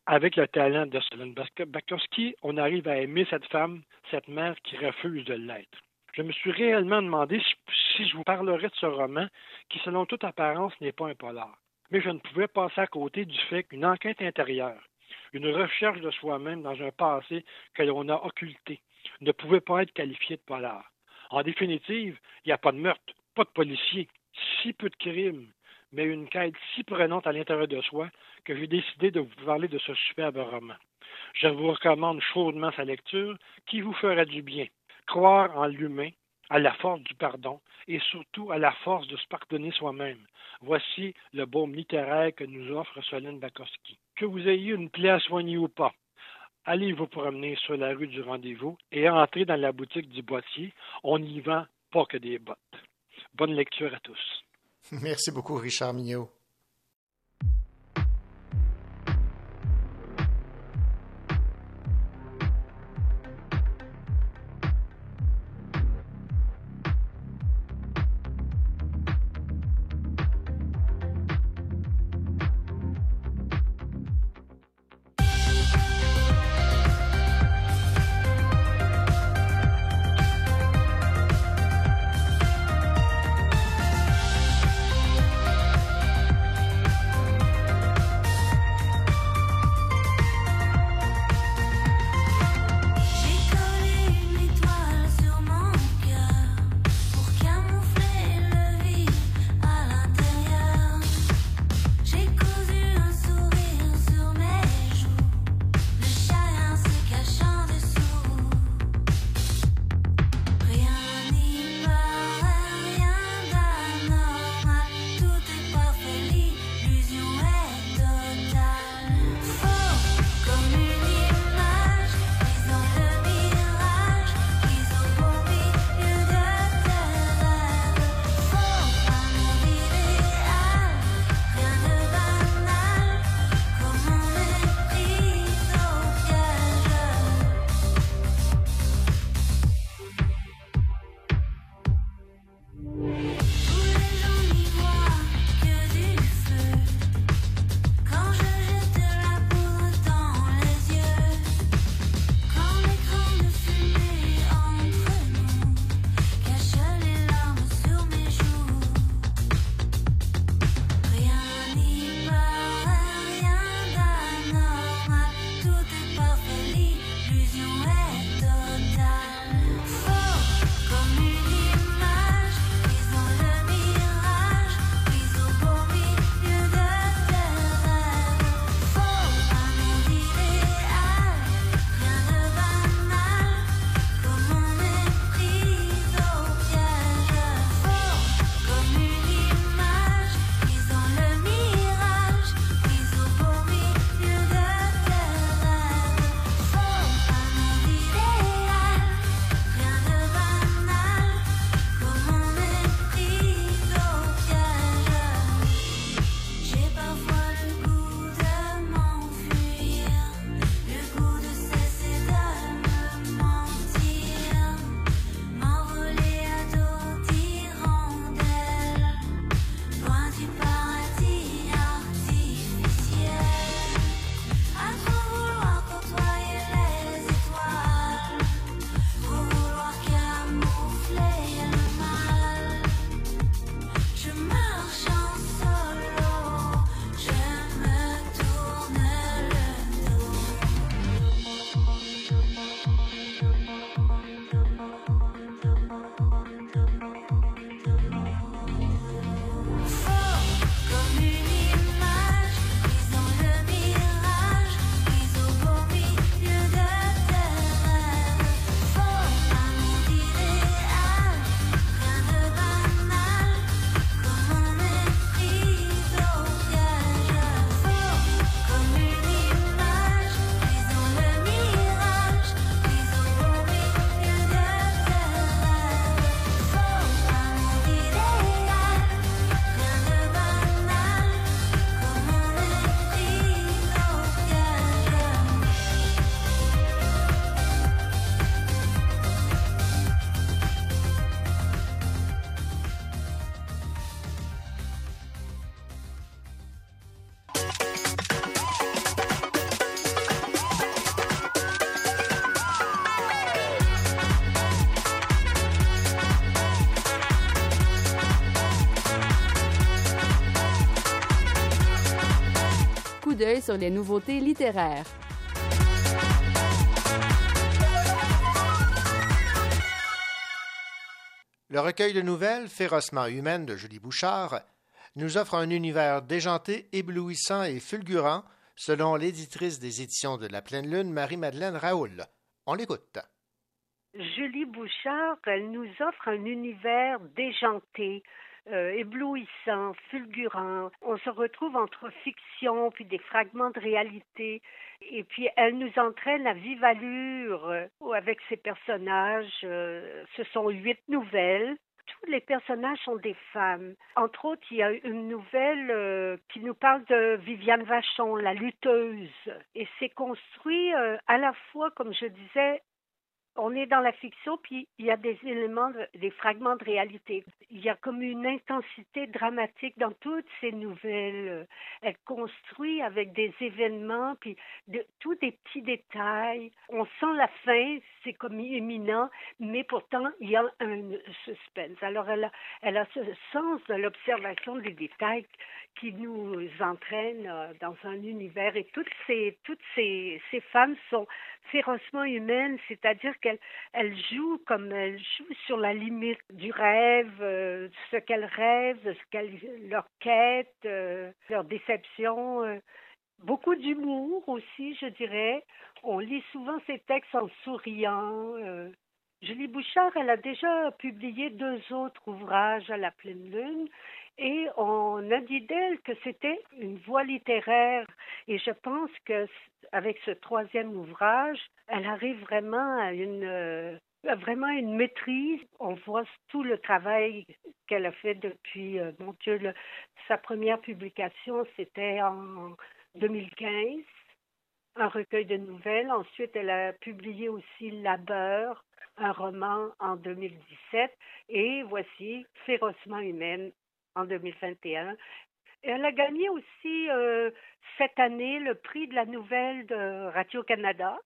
avec le talent de Solène Bak- Bakowski, on arrive à aimer cette femme, cette mère qui refuse de l'être. Je me suis réellement demandé si, Aussi, je vous parlerai de ce roman qui, selon toute apparence, n'est pas un polar. Mais je ne pouvais passer à côté du fait qu'une enquête intérieure, une recherche de soi-même dans un passé que l'on a occulté, ne pouvait pas être qualifiée de polar. En définitive, il n'y a pas de meurtre, pas de policier, si peu de crimes, mais une quête si prenante à l'intérieur de soi que j'ai décidé de vous parler de ce superbe roman. Je vous recommande chaudement sa lecture qui vous fera du bien. Croire en l'humain, à la force du pardon et surtout à la force de se pardonner soi-même. Voici le baume littéraire que nous offre Solène Bakowski. Que vous ayez une plaie à soigner ou pas, allez vous promener sur la rue du rendez-vous et entrez dans la boutique du boîtier. On n'y vend pas que des bottes. Bonne lecture à tous. Merci beaucoup, Richard Mignot. D'œil sur les nouveautés littéraires. Le recueil de nouvelles Férocement humaine de Julie Bouchard nous offre un univers déjanté, éblouissant et fulgurant, selon l'éditrice des éditions de La Pleine Lune, Marie-Madeleine Raoul. On l'écoute. Julie Bouchard, elle nous offre un univers déjanté, euh, éblouissant, fulgurant. On se retrouve entre fiction puis des fragments de réalité. Et puis elle nous entraîne à vive allure euh, avec ses personnages. Euh, ce sont huit nouvelles. Tous les personnages sont des femmes. Entre autres, il y a une nouvelle qui nous parle de Viviane Vachon, la lutteuse. Et c'est construit à la fois, comme je disais, on est dans la fiction, puis il y a des éléments, de- des fragments de réalité. Il y a comme une intensité dramatique dans toutes ces nouvelles. Elle construit avec des événements, puis tous des petits détails. On sent la fin, c'est comme imminent, mais pourtant, il y a un suspense. Alors, elle a, elle a ce sens de l'observation des détails qui nous entraîne euh, dans un univers. Et toutes ces, toutes ces, ces femmes sont férocement humaines, c'est-à-dire elles jouent comme elles jouent sur la limite du rêve, euh, ce qu'elles rêvent, ce qu'elles, leur quête, euh, leur déception. euh. beaucoup d'humour aussi, je dirais. On lit souvent ces textes en souriant. Julie Bouchard, elle a déjà publié deux autres ouvrages à la pleine lune et on a dit d'elle que c'était une voie littéraire et je pense que avec ce troisième ouvrage, elle arrive vraiment à une euh, vraiment une maîtrise. On voit tout le travail qu'elle a fait depuis, euh, mon Dieu, sa première publication, c'était en 2015 un recueil de nouvelles. Ensuite, elle a publié aussi Labeur, un roman en 2017. Et voici Férocement humaine en 2021. Et elle a gagné aussi euh, cette année le prix de la nouvelle de Radio-Canada.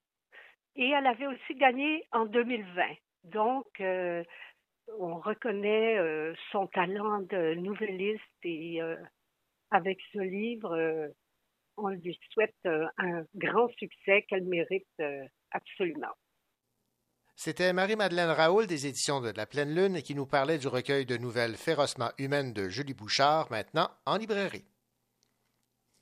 Et elle avait aussi gagné en 2020. Donc, euh, on reconnaît euh, son talent de nouvelliste et avec ce livre, on lui souhaite un grand succès qu'elle mérite absolument. C'était Marie-Madeleine Raoul des éditions de La Pleine Lune qui nous parlait du recueil de nouvelles Férocement humaines de Julie Bouchard, maintenant en librairie.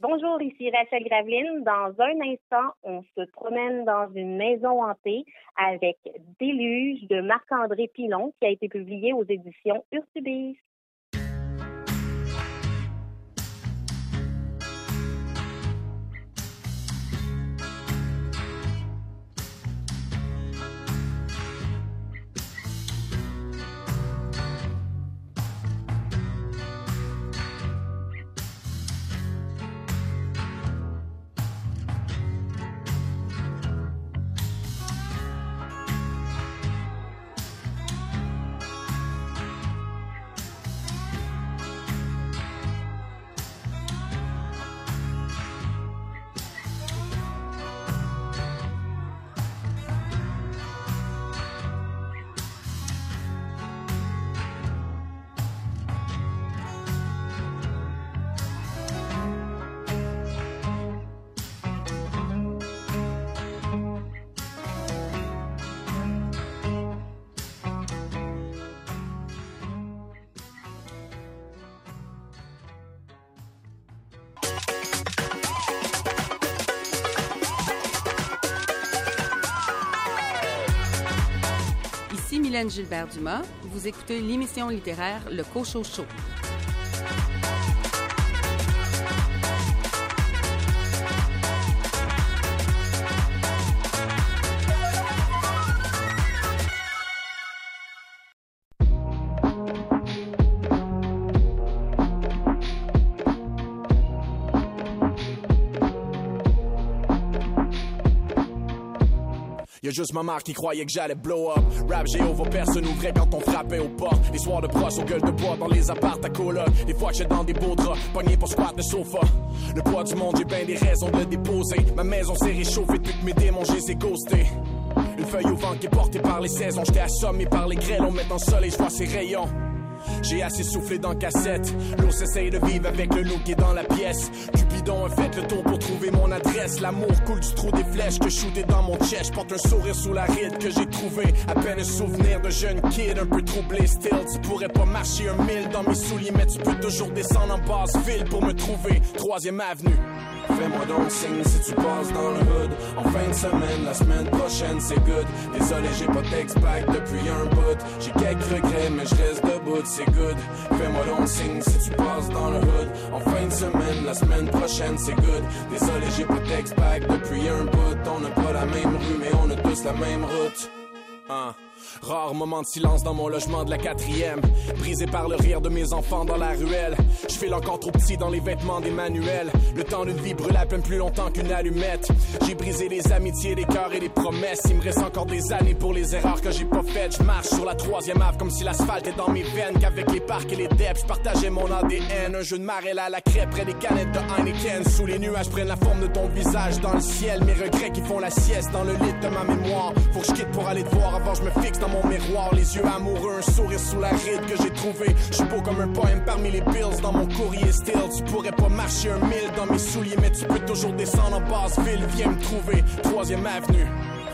Bonjour, ici Rachel Graveline. Dans un instant, on se promène dans une maison hantée avec Déluge de Marc-André Pilon qui a été publié aux éditions Urtubis. Mylène Gilbert-Dumas. Vous écoutez l'émission littéraire Le Cochot Show. Juste ma mère qui croyait que j'allais blow up. Rap géo, vos personnes ouvraient quand on frappait aux portes. Les soirs de brosse aux gueules de bois dans les apparts à cola. Les fois j'étais dans des beaux draps, pogné pour squat le sofa. Le poids du monde, j'ai bien des raisons de déposer. Ma maison s'est réchauffée depuis que mes démons, j'ai ghostés. Une feuille au vent qui est portée par les saisons. J'étais assommé par les grêles, on met en soleil, je vois ses rayons. J'ai assez soufflé dans cassette. L'ours essaye de vivre avec le loup qui est dans la pièce. Cupidon a fait le tour pour trouver mon adresse. L'amour coule du trou des flèches que shooté dans mon chest. Porte un sourire sous la ride que j'ai trouvé. À peine un souvenir de jeune kid un peu troublé. Still, tu pourrais pas marcher un mille dans mes souliers, mais tu peux toujours descendre en basse ville pour me trouver. Troisième avenue. Fais-moi donc signe si tu passes dans le hood. En fin de semaine, la semaine prochaine, c'est good. Désolé, j'ai pas text back depuis un bout. J'ai quelques regrets, mais je reste debout, c'est good. Fais-moi donc signe si tu passes dans le hood. En fin de semaine, la semaine prochaine, c'est good. Désolé, j'ai pas text back depuis un bout. On n'a pas la même rue, mais on a tous la même route. Hein. Rare moment de silence dans mon logement de la quatrième. Brisé par le rire de mes enfants dans la ruelle. Je fais encore trop petit dans les vêtements des manuels. Le temps d'une vie brûle à peine plus longtemps qu'une allumette. J'ai brisé les amitiés, les cœurs et les promesses. Il me reste encore des années pour les erreurs que j'ai pas faites. Je marche sur la troisième ave comme si l'asphalte est dans mes veines. Qu'avec les parcs et les deps, je partageais mon ADN. Un jeu de marée à la crêpe près des canettes de Heineken. Sous les nuages prennent la forme de ton visage dans le ciel. Mes regrets qui font la sieste dans le lit de ma mémoire. Faut que je quitte pour aller te voir avant je me fixe dans mon miroir, les yeux amoureux, un sourire sous la ride que j'ai trouvé. Je suis beau comme un poème parmi les bills dans mon courrier still. Tu pourrais pas marcher un mille dans mes souliers, mais tu peux toujours descendre en basse ville. Viens me trouver, troisième avenue.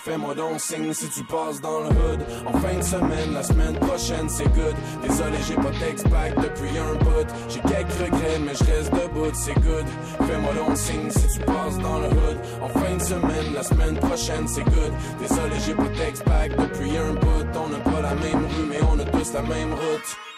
Fais-moi donc signe si tu passes dans le hood. En fin de semaine, la semaine prochaine, c'est good. Désolé, j'ai pas text back depuis un bout. J'ai quelques regrets, mais je reste debout, c'est good. Fais-moi donc signe si tu passes dans le hood. En fin de semaine, la semaine prochaine, c'est good. Désolé, j'ai pas text back depuis un bout. On n'a pas la même rue, mais on a tous la même route.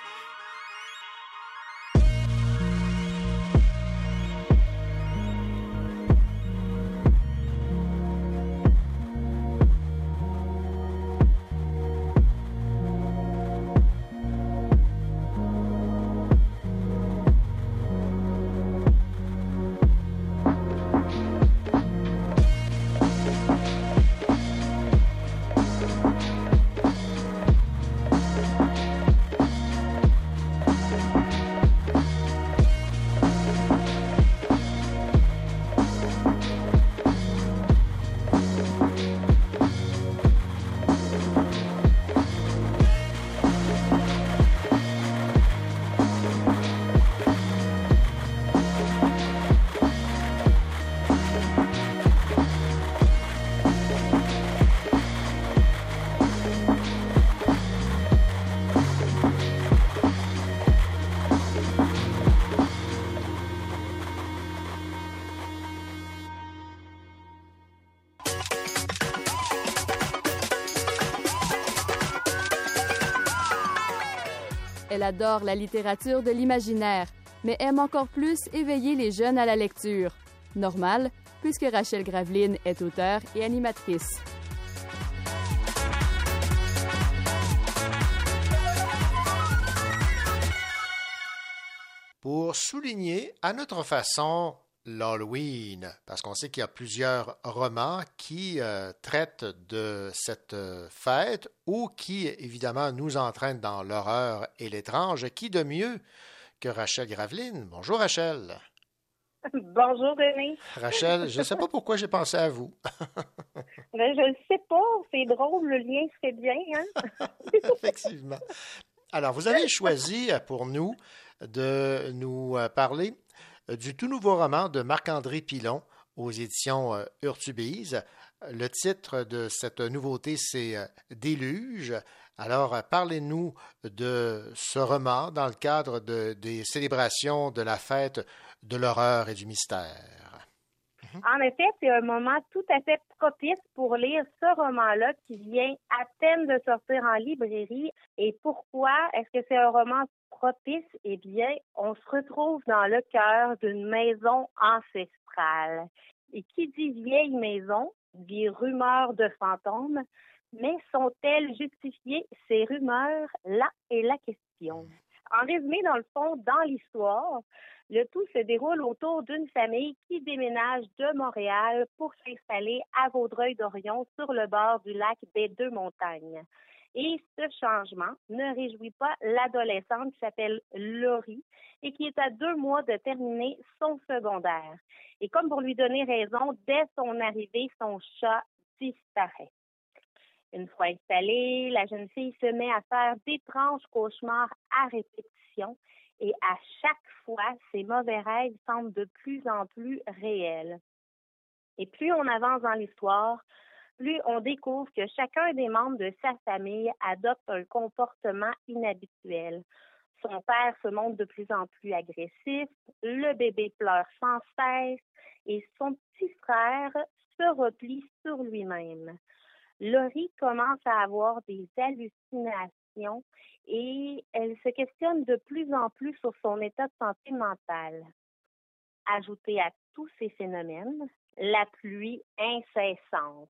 Elle adore la littérature de l'imaginaire, mais aime encore plus éveiller les jeunes à la lecture. Normal, puisque Rachel Graveline est auteure et animatrice. Pour souligner à notre façon l'Halloween, parce qu'on sait qu'il y a plusieurs romans qui euh, traitent de cette euh, fête ou qui, évidemment, nous entraînent dans l'horreur et l'étrange. Qui de mieux que Rachel Graveline? Bonjour Rachel. Bonjour René. Rachel, je ne sais pas pourquoi j'ai pensé à vous. Ben, je ne sais pas, c'est drôle, le lien se fait bien. Hein? Effectivement. Alors, vous avez choisi pour nous de nous euh, parler du tout nouveau roman de Marc-André Pilon aux éditions euh, Urtubise. Le titre de cette nouveauté, c'est euh, Déluge. Alors, euh, parlez-nous de ce roman dans le cadre de- des célébrations de la fête de l'horreur et du mystère. En effet, c'est un moment tout à fait propice pour lire ce roman-là qui vient à peine de sortir en librairie. Et pourquoi est-ce que c'est un roman propice? Eh bien, on se retrouve dans le cœur d'une maison ancestrale. Et qui dit vieille maison dit rumeurs de fantômes, mais sont-elles justifiées? Ces rumeurs, là est la question. En résumé, dans le fond, dans l'histoire, le tout se déroule autour d'une famille qui déménage de Montréal pour s'installer à Vaudreuil-Dorion sur le bord du lac des Deux-Montagnes. Et ce changement ne réjouit pas l'adolescente qui s'appelle Laurie et qui est à deux mois de terminer son secondaire. Et comme pour lui donner raison, dès son arrivée, son chat disparaît. Une fois installée, la jeune fille se met à faire d'étranges cauchemars à répétition et à chaque fois, ses mauvais rêves semblent de plus en plus réels. Et plus on avance dans l'histoire, plus on découvre que chacun des membres de sa famille adopte un comportement inhabituel. Son père se montre de plus en plus agressif, le bébé pleure sans cesse et son petit frère se replie sur lui-même. Laurie commence à avoir des hallucinations et elle se questionne de plus en plus sur son état de santé mentale. Ajouté à tous ces phénomènes, la pluie incessante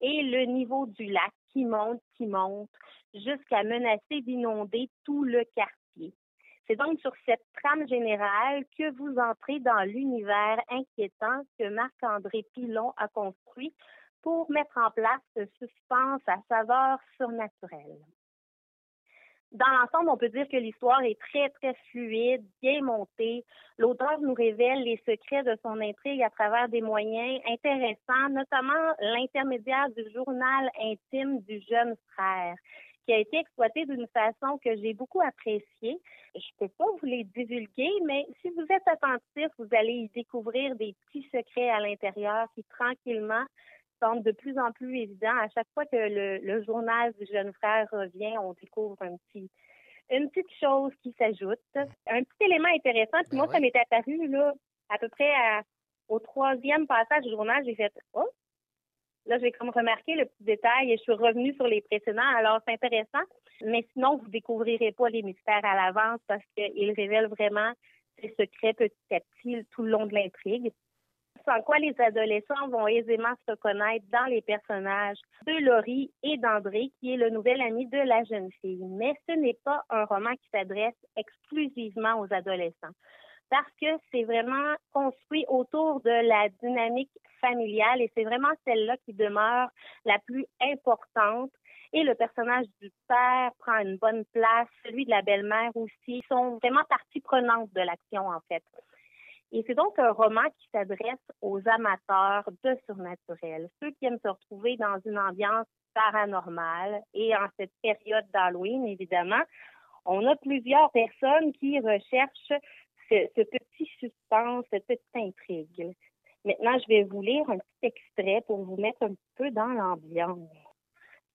et le niveau du lac qui monte, qui monte, jusqu'à menacer d'inonder tout le quartier. C'est donc sur cette trame générale que vous entrez dans l'univers inquiétant que Marc-André Pilon a construit pour mettre en place ce suspense à saveur surnaturelle. Dans l'ensemble, on peut dire que l'histoire est très, très fluide, bien montée. L'auteur nous révèle les secrets de son intrigue à travers des moyens intéressants, notamment l'intermédiaire du journal intime du jeune frère, qui a été exploité d'une façon que j'ai beaucoup appréciée. Je ne peux pas vous les divulguer, mais si vous êtes attentif, vous allez y découvrir des petits secrets à l'intérieur qui tranquillement semble de plus en plus évident. À chaque fois que le, journal du jeune frère revient, on découvre un petit, une petite chose qui s'ajoute. Un petit élément intéressant, puis moi, ça m'est apparu là, à peu près au troisième passage du journal, j'ai fait Oh! Là, j'ai comme remarqué le petit détail et je suis revenue sur les précédents. Alors, c'est intéressant. Mais sinon, vous découvrirez pas les mystères à l'avance parce qu'ils révèlent vraiment ces secrets petit à petit tout le long de l'intrigue sans quoi les adolescents vont aisément se reconnaître dans les personnages de Laurie et d'André, qui est le nouvel ami de la jeune fille. Mais ce n'est pas un roman qui s'adresse exclusivement aux adolescents parce que c'est vraiment construit autour de la dynamique familiale et c'est vraiment celle-là qui demeure la plus importante. Et le personnage du père prend une bonne place, celui de la belle-mère aussi. Ils sont vraiment partie prenante de l'action, en fait. Et c'est donc un roman qui s'adresse aux amateurs de surnaturel, ceux qui aiment se retrouver dans une ambiance paranormale. Et en cette période d'Halloween, évidemment, on a plusieurs personnes qui recherchent ce, petit suspense, cette petite intrigue. Maintenant, je vais vous lire un petit extrait pour vous mettre un peu dans l'ambiance.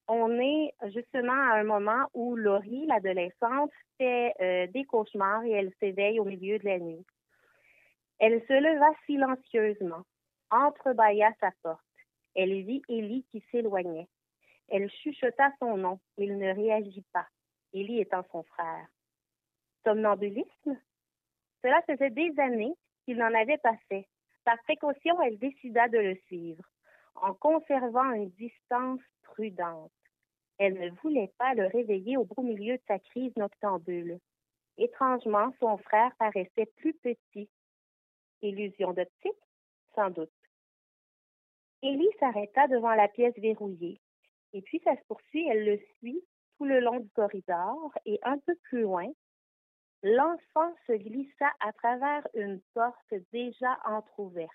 On est justement à un moment où Laurie, l'adolescente, fait euh, des cauchemars et elle s'éveille au milieu de la nuit. Elle se leva silencieusement, entrebâilla sa porte. Elle vit Élie qui s'éloignait. Elle chuchota son nom. Il ne réagit pas, Élie étant son frère. Somnambulisme? Cela faisait des années qu'il n'en avait pas fait. Par précaution, elle décida de le suivre, en conservant une distance prudente. Elle ne voulait pas le réveiller au beau milieu de sa crise noctambule. Étrangement, son frère paraissait plus petit Illusion d'optique? Sans doute. Élie s'arrêta devant la pièce verrouillée. Et puis ça se poursuit, elle le suit tout le long du corridor et un peu plus loin, l'enfant se glissa à travers une porte déjà entr'ouverte,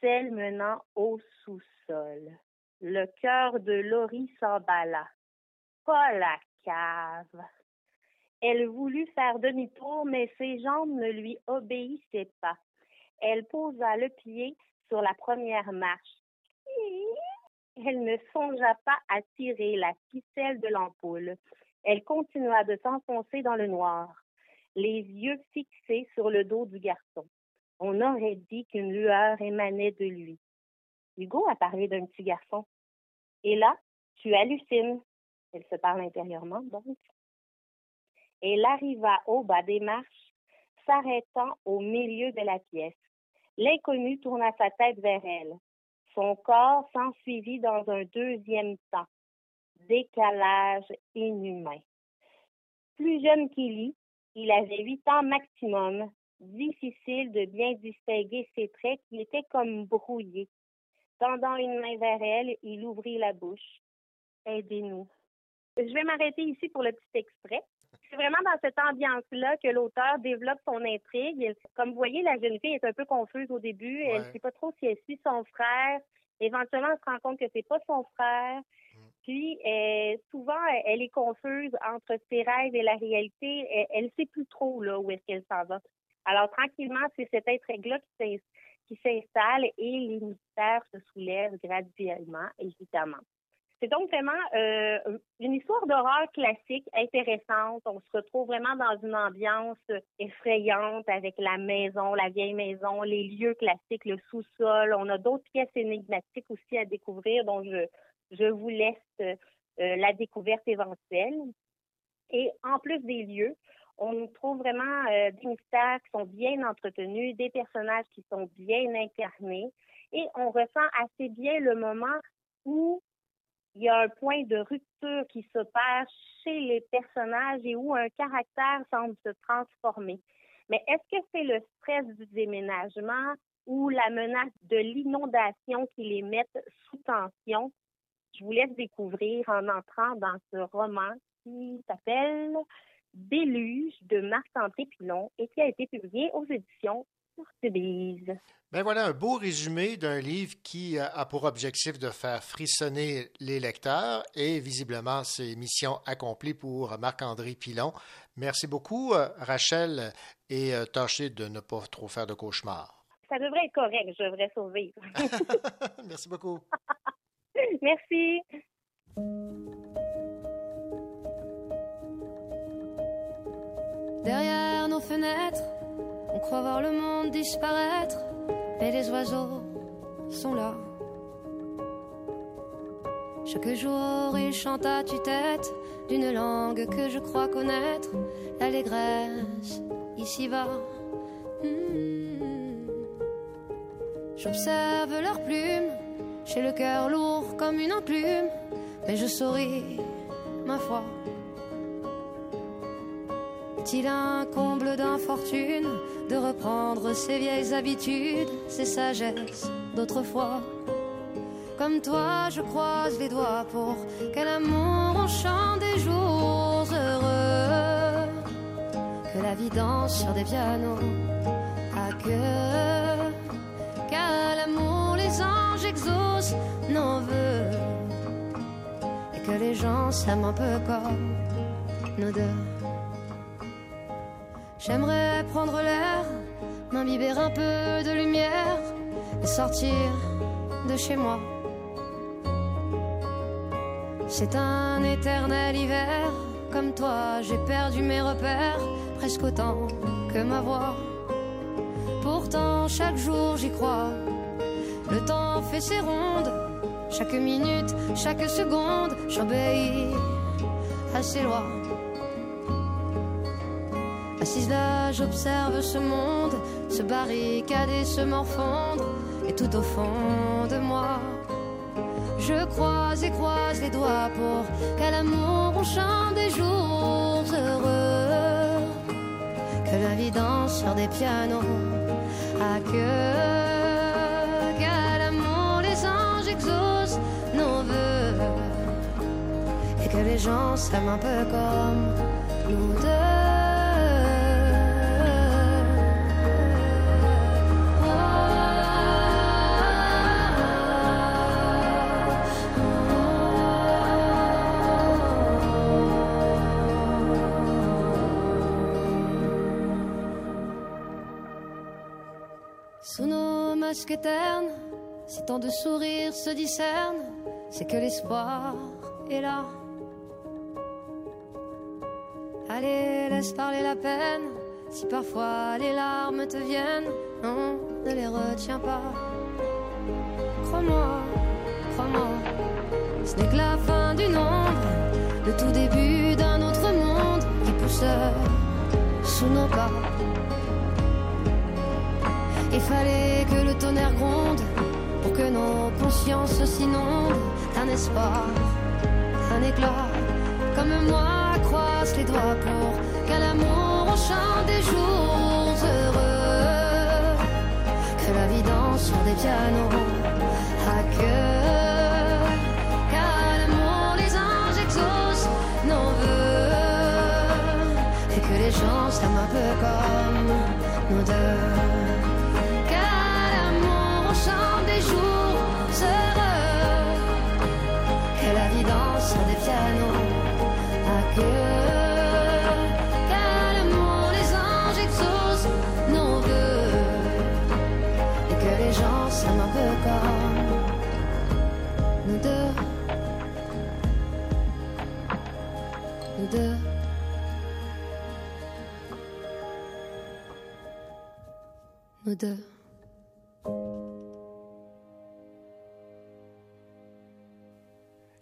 celle menant au sous-sol. Le cœur de Laurie s'emballa. Pas la cave. Elle voulut faire demi-tour, mais ses jambes ne lui obéissaient pas. Elle posa le pied sur la première marche. Elle ne songea pas à tirer la ficelle de l'ampoule. Elle continua de s'enfoncer dans le noir, les yeux fixés sur le dos du garçon. On aurait dit qu'une lueur émanait de lui. Hugo a parlé d'un petit garçon. Et là, tu hallucines. Elle se parle intérieurement, donc. Elle arriva au bas des marches, s'arrêtant au milieu de la pièce. L'inconnu tourna sa tête vers elle. Son corps s'ensuivit dans un deuxième temps. Décalage inhumain. Plus jeune qu'Élie, il avait huit ans maximum. Difficile de bien distinguer ses traits qui étaient comme brouillés. Tendant une main vers elle, il ouvrit la bouche. Aidez-nous. Je vais m'arrêter ici pour le petit extrait. C'est vraiment dans cette ambiance-là que l'auteur développe son intrigue. Comme vous voyez, la jeune fille est un peu confuse au début. Elle ne sait pas trop si elle suit son frère. Éventuellement, elle se rend compte que c'est pas son frère. Puis euh, souvent, elle est confuse entre ses rêves et la réalité. Elle ne sait plus trop là où est-ce qu'elle s'en va. Alors tranquillement, c'est cet être-là qui s'in- qui s'installe et les mystères se soulèvent graduellement, évidemment. C'est donc vraiment euh, une histoire d'horreur classique, intéressante. On se retrouve vraiment dans une ambiance effrayante avec la maison, la vieille maison, les lieux classiques, le sous-sol. On a d'autres pièces énigmatiques aussi à découvrir, dont je, je vous laisse euh, la découverte éventuelle. Et en plus des lieux, on trouve vraiment euh, des mystères qui sont bien entretenus, des personnages qui sont bien incarnés, et on ressent assez bien le moment où il y a un point de rupture qui s'opère chez les personnages et où un caractère semble se transformer. Mais est-ce que c'est le stress du déménagement ou la menace de l'inondation qui les mettent sous tension? Je vous laisse découvrir en entrant dans ce roman qui s'appelle Déluge de Marc-André Pilon et qui a été publié aux éditions Ben voilà un beau résumé d'un livre qui a pour objectif de faire frissonner les lecteurs et visiblement c'est mission accomplie pour Marc-André Pilon. Merci beaucoup euh, Rachel et euh, tâchez de ne pas trop faire de cauchemars. Ça devrait être correct, je devrais survivre. Merci beaucoup. Merci. Derrière nos fenêtres, on croit voir le monde disparaître, mais les oiseaux sont là. Chaque jour, ils chantent à tue-tête d'une langue que je crois connaître, l'allégresse ici-bas. Hmm. J'observe leurs plumes, j'ai le cœur lourd comme une enclume, mais je souris, ma foi. Est-il un comble d'infortune de reprendre ses vieilles habitudes, ses sagesses d'autrefois? Comme toi, je croise les doigts pour quel amour on chante des jours heureux. Que la vie danse sur des pianos à queue. Qu'à l'amour les anges exaucent nos voeux. Et que les gens s'aiment un peu comme nous deux. J'aimerais prendre l'air, m'imbiber un peu de lumière et sortir de chez moi. C'est un éternel hiver, comme toi j'ai perdu mes repères, presque autant que ma voix. Pourtant chaque jour j'y crois, le temps fait ses rondes, chaque minute, chaque seconde, j'obéis à ses lois. Assise là, j'observe ce monde se barricader, se morfondre, et tout au fond de moi, je croise et croise les doigts pour qu'à l'amour on chante des jours heureux, que la vie danse sur des pianos à queue, qu'à l'amour les anges exaucent nos voeux, et que les gens s'aiment un peu comme nous deux. Si tant de sourires se discernent, c'est que l'espoir est là. Allez, laisse parler la peine, si parfois les larmes te viennent, non, ne les retiens pas. Crois-moi, crois-moi, ce n'est que la fin d'une ombre, le tout début d'un autre monde qui pousse sous nos pas. Il fallait que le tonnerre gronde pour que nos consciences s'inondent d'un espoir, un éclat. Comme moi, croise les doigts pour qu'à l'amour on chante des jours heureux. Que la vie danse sur des pianos à queue. Qu'à l'amour les anges exaucent nos voeux. Et que les gens s'aiment un peu comme nous deux.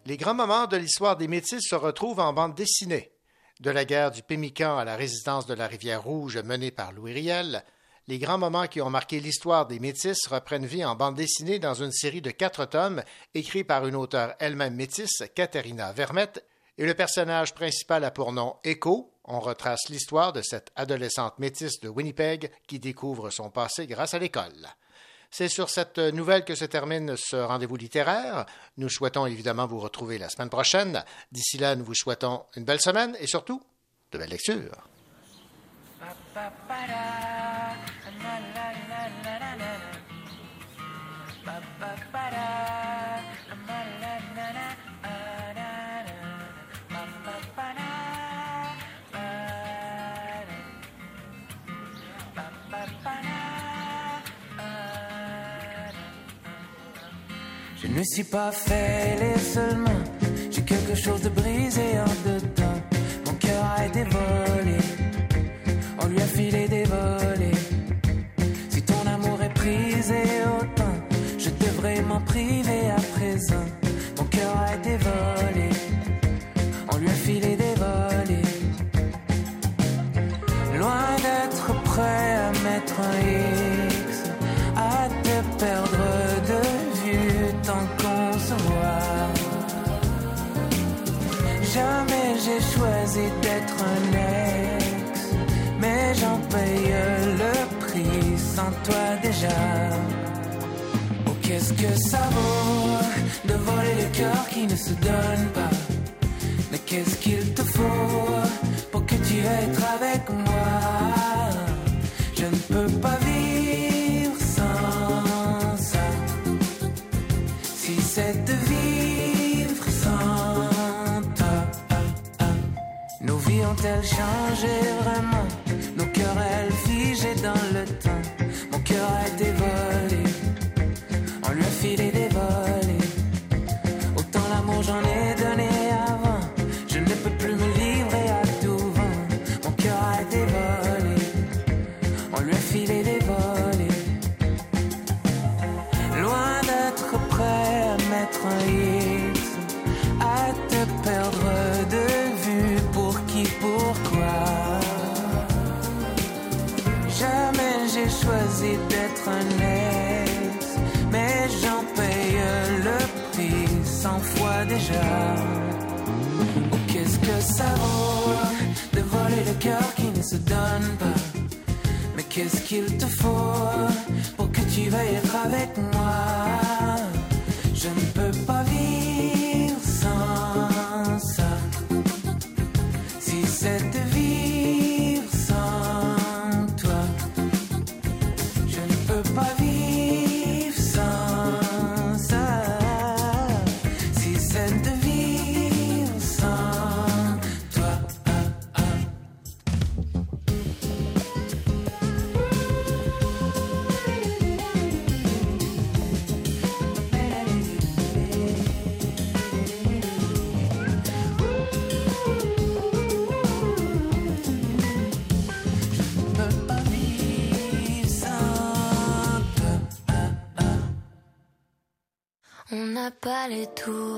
Les grands moments de l'histoire des Métis se retrouvent en bande dessinée. De la guerre du Pémican à la résistance de la rivière Rouge menée par Louis Riel, les grands moments qui ont marqué l'histoire des Métis reprennent vie en bande dessinée dans une série de quatre tomes écrits par une auteure elle-même métisse, Katharina Vermette, et le personnage principal a pour nom Echo. On retrace l'histoire de cette adolescente métisse de Winnipeg qui découvre son passé grâce à l'école. C'est sur cette nouvelle que se termine ce rendez-vous littéraire. Nous souhaitons évidemment vous retrouver la semaine prochaine. D'ici là, nous vous souhaitons une belle semaine et surtout de belles lectures. Je ne suis pas fait les mains. J'ai quelque chose de brisé en dedans. Mon cœur a été volé. On lui a filé des volets. Si ton amour est prisé autant, je devrais m'en priver à présent. Mon cœur a été volé. On lui a filé des volets. Loin d'être prêt à mettre un Jamais j'ai choisi d'être un ex, mais j'en paye le prix sans toi déjà. Oh, qu'est-ce que ça vaut de voler le cœur qui ne se donne pas? Mais qu'est-ce qu'il te faut pour que tu veuilles être avec moi? Je ne peux pas vivre ont-elles changé vraiment? Nos cœurs, elles figées dans le temps. Mon cœur a été. Ça de voler le cœur qui ne se donne pas? Mais qu'est-ce qu'il te faut pour que tu veuilles être avec moi? Les tours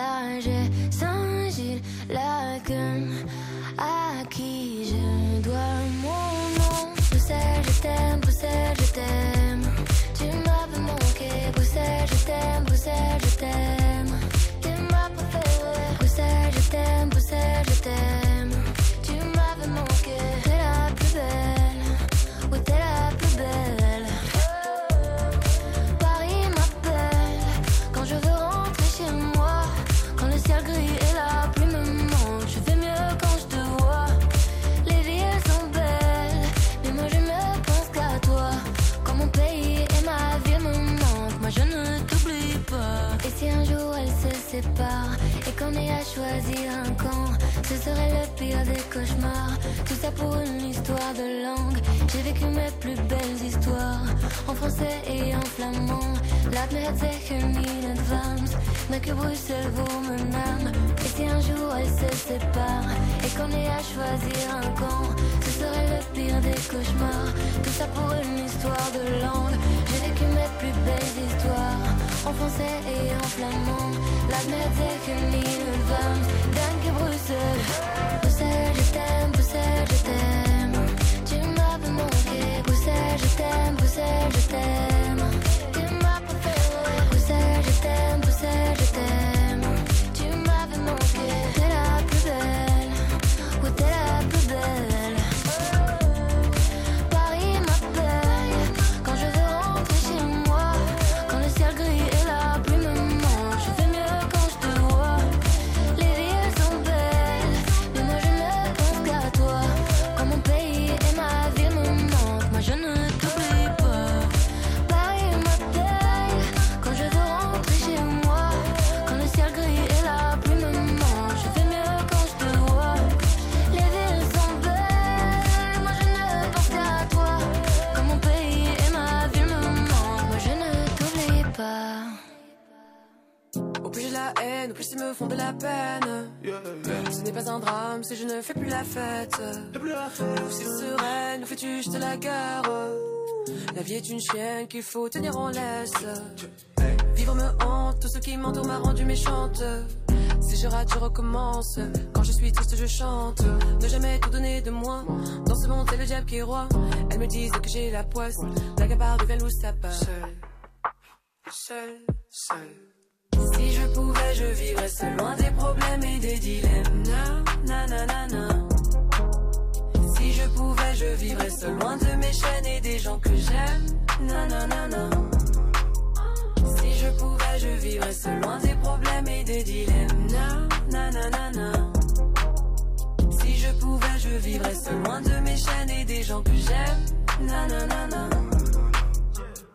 plage, Saint-Gilles, lac et qu'on ait à choisir un camp, ce serait le pire des cauchemars. Tout ça pour une histoire de langue. J'ai vécu mes plus belles histoires en français et en flamand. Laat me het zeggen in advance, mais que Bruxelles vaut mon âme. Et si un jour elles se séparent et qu'on ait à choisir un camp, serait le pire des cauchemars. Tout ça pour une histoire de langue. J'ai vécu mes plus belles histoires en français et en flamand. Laat me het zeggen in advance, dank Bruxelles. Bruxelles, je t'aime, Bruxelles, je t'aime. Tu m'avais manqué, Bruxelles, je t'aime, Bruxelles, je t'aime. Me font de la peine. Ce n'est pas un drame si je ne fais plus la fête. Si sereine, où fais-tu juste la guerre La vie est une chienne qu'il faut tenir en laisse. Vivre me hante, tout ce qui m'entoure m'a rendu méchante. Si je rate, je recommence. Quand je suis triste, je chante. Ne jamais tout donner de moi. Dans ce monde, c'est le diable qui est roi. Elles me disent que j'ai la poisse. La gabarre devient loup sapin. Seul, seul, seul. Si je pouvais, je vivrais seul, loin des problèmes et des dilemmes? Na, na, na, na. Si je pouvais, je vivrais seul, loin de mes chaînes et des gens que j'aime. Na, na, na, na. Si je pouvais, je vivrais seul, loin des problèmes et des dilemmes. Na, na, na, na. Si je pouvais, je vivrais seul, loin de mes chaînes et des gens que j'aime. Na, na, na, na.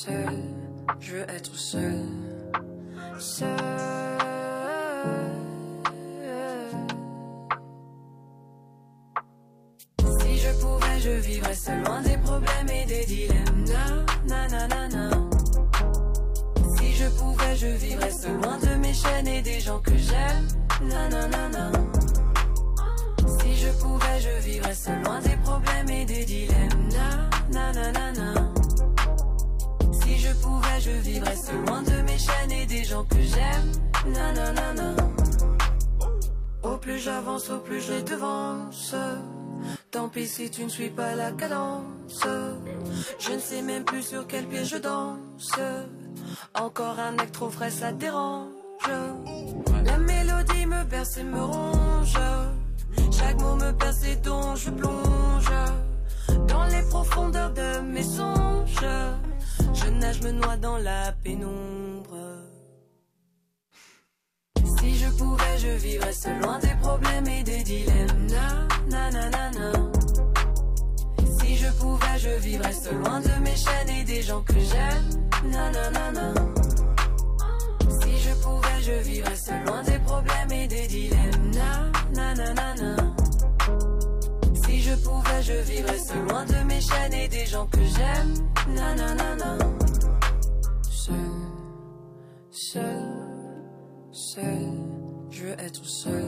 seul, je veux être seul. Seul. Si je pouvais, je vivrais seul, loin des problèmes et des dilemmes. Na, na, na, na. Si je pouvais, je vivrais seul, loin de mes chaînes et des gens que j'aime. Na, na, na, na. Si je pouvais, je vivrais seul, loin des problèmes et des dilemmes. Na, na, na, na, na. Je pouvais, je vivrais seul, loin de mes chaînes et des gens que j'aime. Na, na, na, na. Au plus j'avance, au plus je devance. Tant pis si tu ne suis pas la cadence. Je ne sais même plus sur quel pied je danse. Encore un acte trop frais, ça dérange. La mélodie me berce et me ronge. Chaque mot me perce et dont je plonge. Dans les profondeurs de mes songes. Je nage, me noie dans la pénombre. Si je pouvais, je vivrais loin des problèmes et des dilemmes. Na, na, na, na, na. Si je pouvais, je vivrais loin de mes chaînes et des gens que j'aime. Nanana. Si je pouvais, je vivrais loin des problèmes et des dilemmes. Na, na, na, na, na. Je pouvais, je vivrais loin de mes chaînes et des gens que j'aime. Na, na, na, na. Seul, seul, seul, je veux être seul.